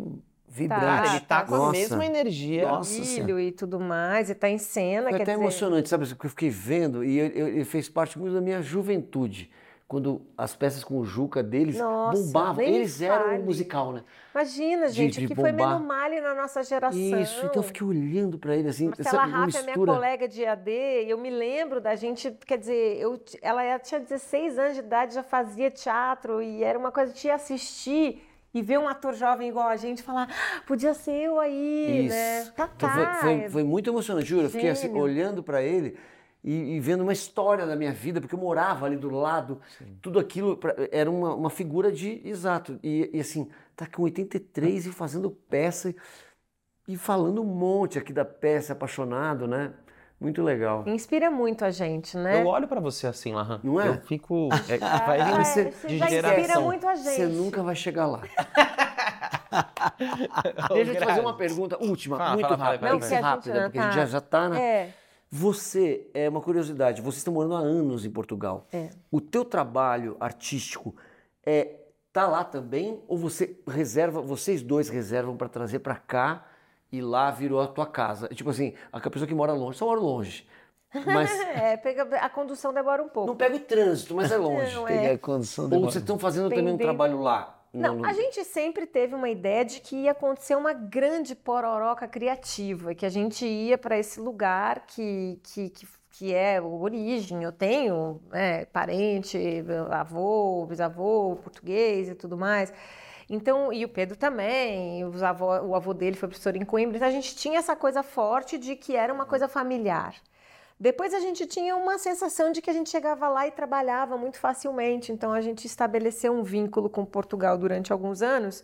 vibrante. Cara, ele tá tá com a Nossa. mesma energia. Nossa filho e tudo mais, e tá em cena, Foi quer até dizer... emocionante, sabe? Porque eu fiquei vendo e ele fez parte muito da minha juventude. Quando as peças com o Juca deles Nossa, bombavam. Eles eram o musical, né? Imagina, de- gente, de o que foi bombar. Menomale na nossa geração. Isso, então eu fiquei olhando pra ele assim, Marcela essa Raff é minha colega de AD e eu me lembro da gente, quer dizer, eu, ela era- tinha 16 anos de idade, já fazia teatro e era uma coisa de assistir e ver um ator jovem igual a gente falar, "Ah, podia ser eu aí, Isso. né? Então Tatá, foi, foi, foi muito emocionante, juro. Eu fiquei assim, olhando pra ele e, e vendo uma história da minha vida, porque eu morava ali do lado. Tudo aquilo pra- era uma, uma figura de. Exato. E, e assim, tá com 83 e fazendo peça e falando um monte aqui da peça, apaixonado, né? Muito legal. Inspira muito a gente, né? Eu olho pra você assim, Lahan. Não é? Eu fico. é, vai vindo Ah, de você já inspira geração. muito a gente. Você nunca vai chegar lá. Deixa eu te fazer uma pergunta última, Fala, muito fala, rápida. vai, vai. rápida, já porque a gente tá. já, já tá, né? É. Você, é uma curiosidade, vocês estão morando há anos em Portugal. É. O teu trabalho artístico é tá lá também ou você reserva, vocês dois reservam para trazer para cá e lá virou a tua casa? Tipo assim, a pessoa que mora longe, só mora longe. Mas É, pega, a condução demora um pouco. não pega o trânsito, mas é longe. Não, Peguei a condição de Ou vocês estão fazendo também um trabalho lá? Não, a gente sempre teve uma ideia de que ia acontecer uma grande pororoca criativa, que a gente ia para esse lugar que, que, que, que é origem. Eu tenho né, parente, avô, bisavô, português e tudo mais. Então, e o Pedro também, os avó, o avô dele foi professor em Coimbra, então a gente tinha essa coisa forte de que era uma coisa familiar. Depois a gente tinha uma sensação de que a gente chegava lá e trabalhava muito facilmente, então a gente estabeleceu um vínculo com Portugal durante alguns anos,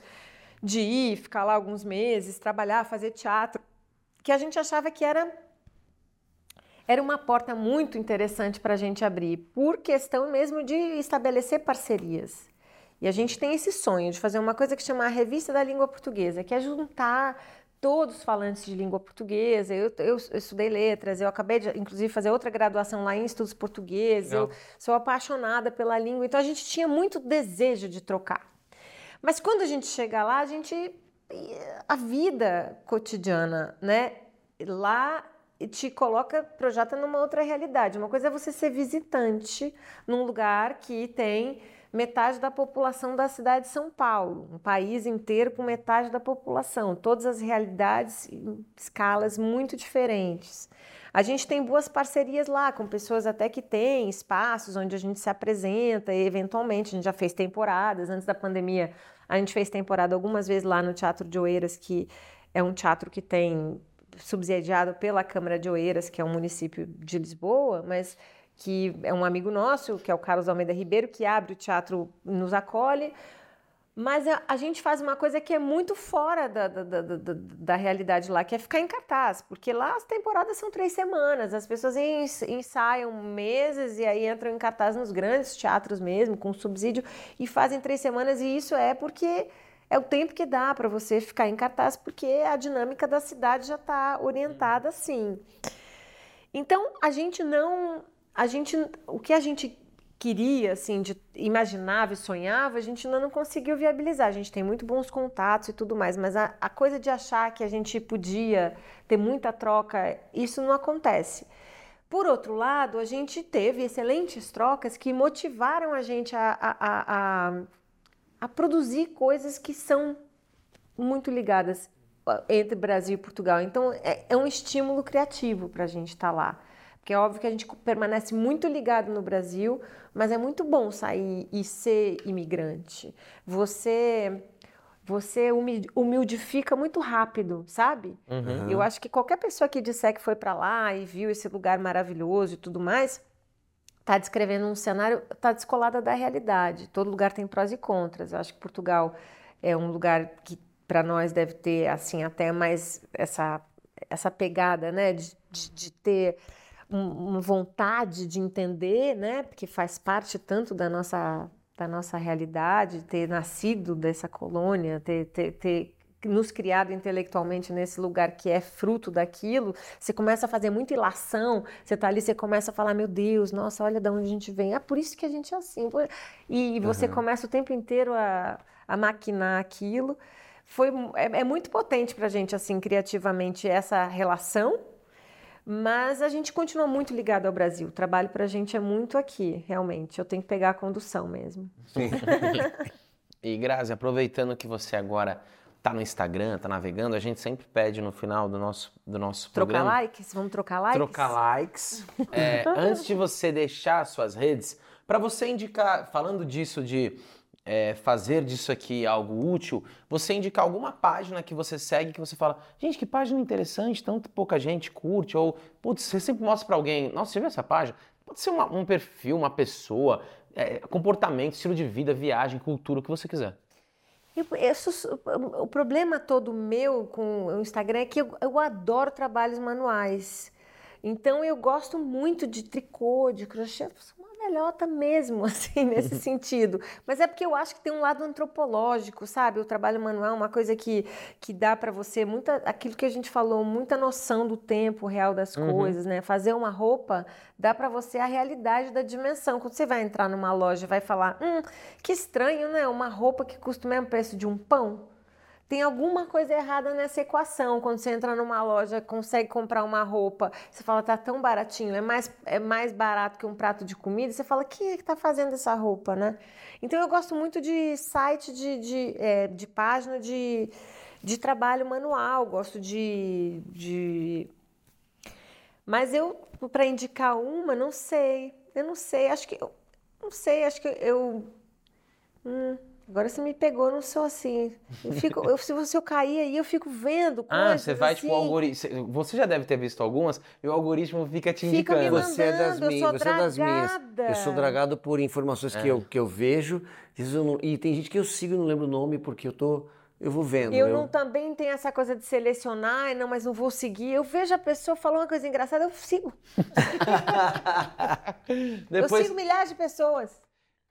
de ir, ficar lá alguns meses, trabalhar, fazer teatro, que a gente achava que era era uma porta muito interessante para a gente abrir, por questão mesmo de estabelecer parcerias. E a gente tem esse sonho de fazer uma coisa que chama a Revista da Língua Portuguesa, que é juntar todos os falantes de língua portuguesa. Eu, eu, eu estudei letras, eu acabei de, inclusive, fazer outra graduação lá em estudos portugueses. Eu sou apaixonada pela língua, então a gente tinha muito desejo de trocar. Mas quando a gente chega lá, a gente. A vida cotidiana, né? Lá te coloca, projeta numa outra realidade. Uma coisa é você ser visitante num lugar que tem metade da população da cidade de São Paulo, um país inteiro com metade da população, todas as realidades em escalas muito diferentes. A gente tem boas parcerias lá com pessoas até que têm espaços onde a gente se apresenta e eventualmente a gente já fez temporadas antes da pandemia. A gente fez temporada algumas vezes lá no Teatro de Oeiras, que é um teatro que tem subsidiado pela Câmara de Oeiras, que é um município de Lisboa, mas que é um amigo nosso, que é o Carlos Almeida Ribeiro, que abre o teatro, nos acolhe. Mas a, a gente faz uma coisa que é muito fora da, da, da, da, da realidade lá, que é ficar em cartaz, porque lá as temporadas são três semanas, as pessoas ens- ensaiam meses e aí entram em cartaz nos grandes teatros mesmo, com subsídio, e fazem três semanas, e isso é porque é o tempo que dá para você ficar em cartaz, porque a dinâmica da cidade já está orientada assim. Então, a gente não. A gente, o que a gente queria, assim, de imaginava e sonhava, a gente ainda não conseguiu viabilizar. A gente tem muito bons contatos e tudo mais, mas a, a coisa de achar que a gente podia ter muita troca, isso não acontece. Por outro lado, a gente teve excelentes trocas que motivaram a gente a, a, a, a produzir coisas que são muito ligadas entre Brasil e Portugal. Então, é, é um estímulo criativo para a gente estar tá lá. Porque é óbvio que a gente permanece muito ligado no Brasil, mas é muito bom sair e ser imigrante. Você você humildifica muito rápido, sabe? Uhum. Eu acho que qualquer pessoa que disser que foi para lá e viu esse lugar maravilhoso e tudo mais, está descrevendo um cenário, está descolada da realidade. Todo lugar tem prós e contras. Eu acho que Portugal é um lugar que para nós deve ter assim até mais essa essa pegada, né, de, de, de ter uma vontade de entender, né? Porque faz parte tanto da nossa, da nossa realidade, ter nascido dessa colônia, ter, ter, ter nos criado intelectualmente nesse lugar que é fruto daquilo, você começa a fazer muita ilação, você está ali, você começa a falar, meu Deus, nossa, olha de onde a gente vem, é por isso que a gente é assim. E você uhum. começa o tempo inteiro a, a maquinar aquilo. Foi, é, é muito potente para a gente, assim, criativamente, essa relação, mas a gente continua muito ligado ao Brasil. O trabalho para a gente é muito aqui, realmente. Eu tenho que pegar a condução mesmo. Sim. e Grazi, aproveitando que você agora está no Instagram, está navegando, a gente sempre pede no final do nosso, do nosso trocar programa... Trocar likes? Vamos trocar likes? Trocar likes. É, antes de você deixar suas redes, para você indicar, falando disso de é, fazer disso aqui algo útil, você indicar alguma página que você segue que você fala, gente, que página interessante, tanto pouca gente curte, ou, putz, você sempre mostra para alguém, nossa, você viu essa página? Pode ser uma, um perfil, uma pessoa, é, comportamento, estilo de vida, viagem, cultura, o que você quiser. Eu, eu, o problema todo meu com o Instagram é que eu, eu adoro trabalhos manuais. Então eu gosto muito de tricô, de crochê velhota mesmo, assim, nesse sentido. Mas é porque eu acho que tem um lado antropológico, sabe? O trabalho manual é uma coisa que, que dá para você muita, aquilo que a gente falou, muita noção do tempo real das uhum. coisas, né? Fazer uma roupa dá para você a realidade da dimensão. Quando você vai entrar numa loja e vai falar, hum, que estranho, né? Uma roupa que custa o mesmo preço de um pão tem alguma coisa errada nessa equação. Quando você entra numa loja, consegue comprar uma roupa, você fala, tá tão baratinho, é mais, é mais barato que um prato de comida, você fala, quem é que tá fazendo essa roupa, né? Então eu gosto muito de site, de, de, é, de página de, de trabalho manual, gosto de. de... Mas eu, para indicar uma, não sei. Eu não sei, acho que. Não sei, acho que eu. Hum, Agora você me pegou, não sou assim. Eu fico, eu, se você eu cair aí, eu fico vendo ah, coisas Ah, você vai, tipo, assim. tipo, o algoritmo... Você já deve ter visto algumas, e o algoritmo fica te fica indicando. Mandando, você é das minhas, você é das minhas. Eu sou dragado por informações é. que, eu, que eu vejo, e tem gente que eu sigo e não lembro o nome, porque eu tô... Eu vou vendo. Eu, eu, não também tenho essa coisa de selecionar, não, mas não vou seguir. Eu vejo a pessoa falou uma coisa engraçada, eu sigo. Depois... Eu sigo milhares de pessoas.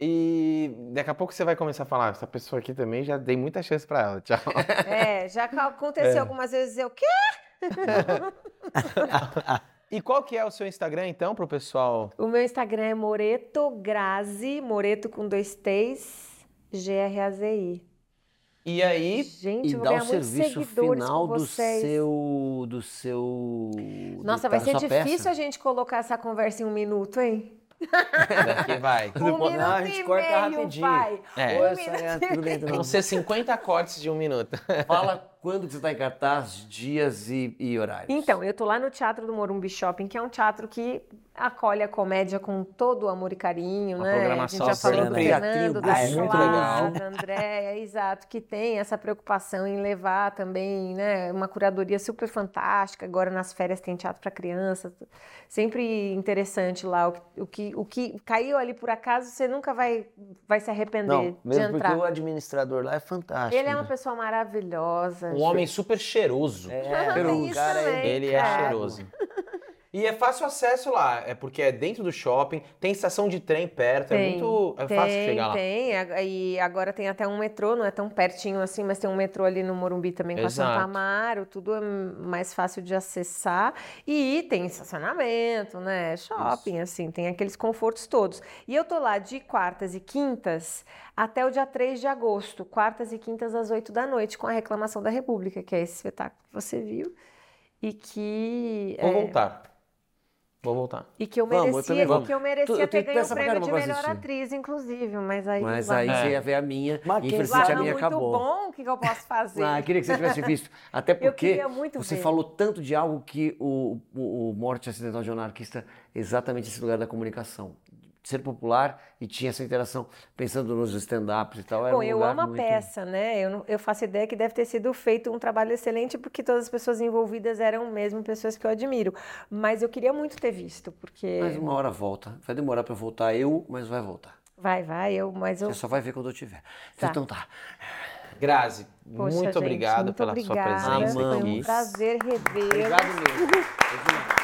E daqui a pouco você vai começar a falar, essa pessoa aqui também já dei muita chance para ela. Tchau. É, já aconteceu é. algumas vezes eu quê? e qual que é o seu Instagram então para o pessoal? O meu Instagram é Moreto Grazi, Moreto com dois T's, G-R-A-Z-I. E aí, gente, e dá o serviço final do seu, do seu. Nossa, vai ser difícil peça. a gente colocar essa conversa em um minuto, hein? Daqui vai. Um minuto não, a gente corta rapidinho. Vai. É. Um é, tudo bem, Vão ser 50 cortes de um minuto. Fala quando você está em cartaz, dias e, e, horários. Então, eu tô lá no Teatro do Morumbi Shopping, que é um teatro que acolhe a comédia com todo o amor e carinho, a né? Programação a gente já falou do Fernando, da é muito legal. da Andréia, exato, que tem essa preocupação em levar também, né, uma curadoria super fantástica. Agora nas férias tem teatro para criança, sempre interessante lá o, o, que o que caiu ali por acaso, você nunca vai vai se arrepender Não, mesmo de entrar. porque o administrador lá é fantástico. Ele é uma pessoa maravilhosa. Um homem super cheiroso. É, cheiroso. Cara, ele é cheiroso. E é fácil acesso lá, é porque é dentro do shopping, tem estação de trem perto, é Tem, muito. É fácil tem, chegar lá. Tem, e agora tem até um metrô, não é tão pertinho assim, mas tem um metrô ali no Morumbi também com a Exato. Santa Amaro, tudo é mais fácil de acessar. E tem estacionamento, né? Shopping, assim, tem aqueles confortos todos. E eu tô lá de quartas e quintas até o dia 3 de agosto, quartas e quintas às 8 da noite, com a Reclamação da República, que é esse espetáculo que você viu. E que. Vou é, voltar. Vou voltar. E que eu Vamos, eu merecia, também e que eu merecia Tu- eu ter ganho o prêmio de melhor assistir. atriz, inclusive, mas aí Mas aí É. você ia ver a minha. Mas Infelizmente a minha muito acabou. bom, o que, que eu posso fazer? Ah, queria que você tivesse visto. Até porque muito você ver. falou tanto de algo que o, o, o Morte Acidental de um Anarquista é exatamente esse lugar da comunicação. Ser popular e tinha essa interação, pensando nos stand-ups e tal. era Bom, um eu amo a muito- peça, né? Eu, não- eu faço ideia que deve ter sido feito um trabalho excelente, porque todas as pessoas envolvidas eram mesmo pessoas que eu admiro. Mas eu queria muito ter visto, porque. Mas uma hora volta. Vai demorar pra eu voltar eu, mas vai voltar. Vai, vai, eu, mas eu. Você só vai ver quando eu tiver. Tá. Então tá. Grazi, Poxa, muito gente, obrigado muito pela obrigada. sua presença Foi Amamos. aqui. um prazer revê-lo. Obrigado mesmo. Foi.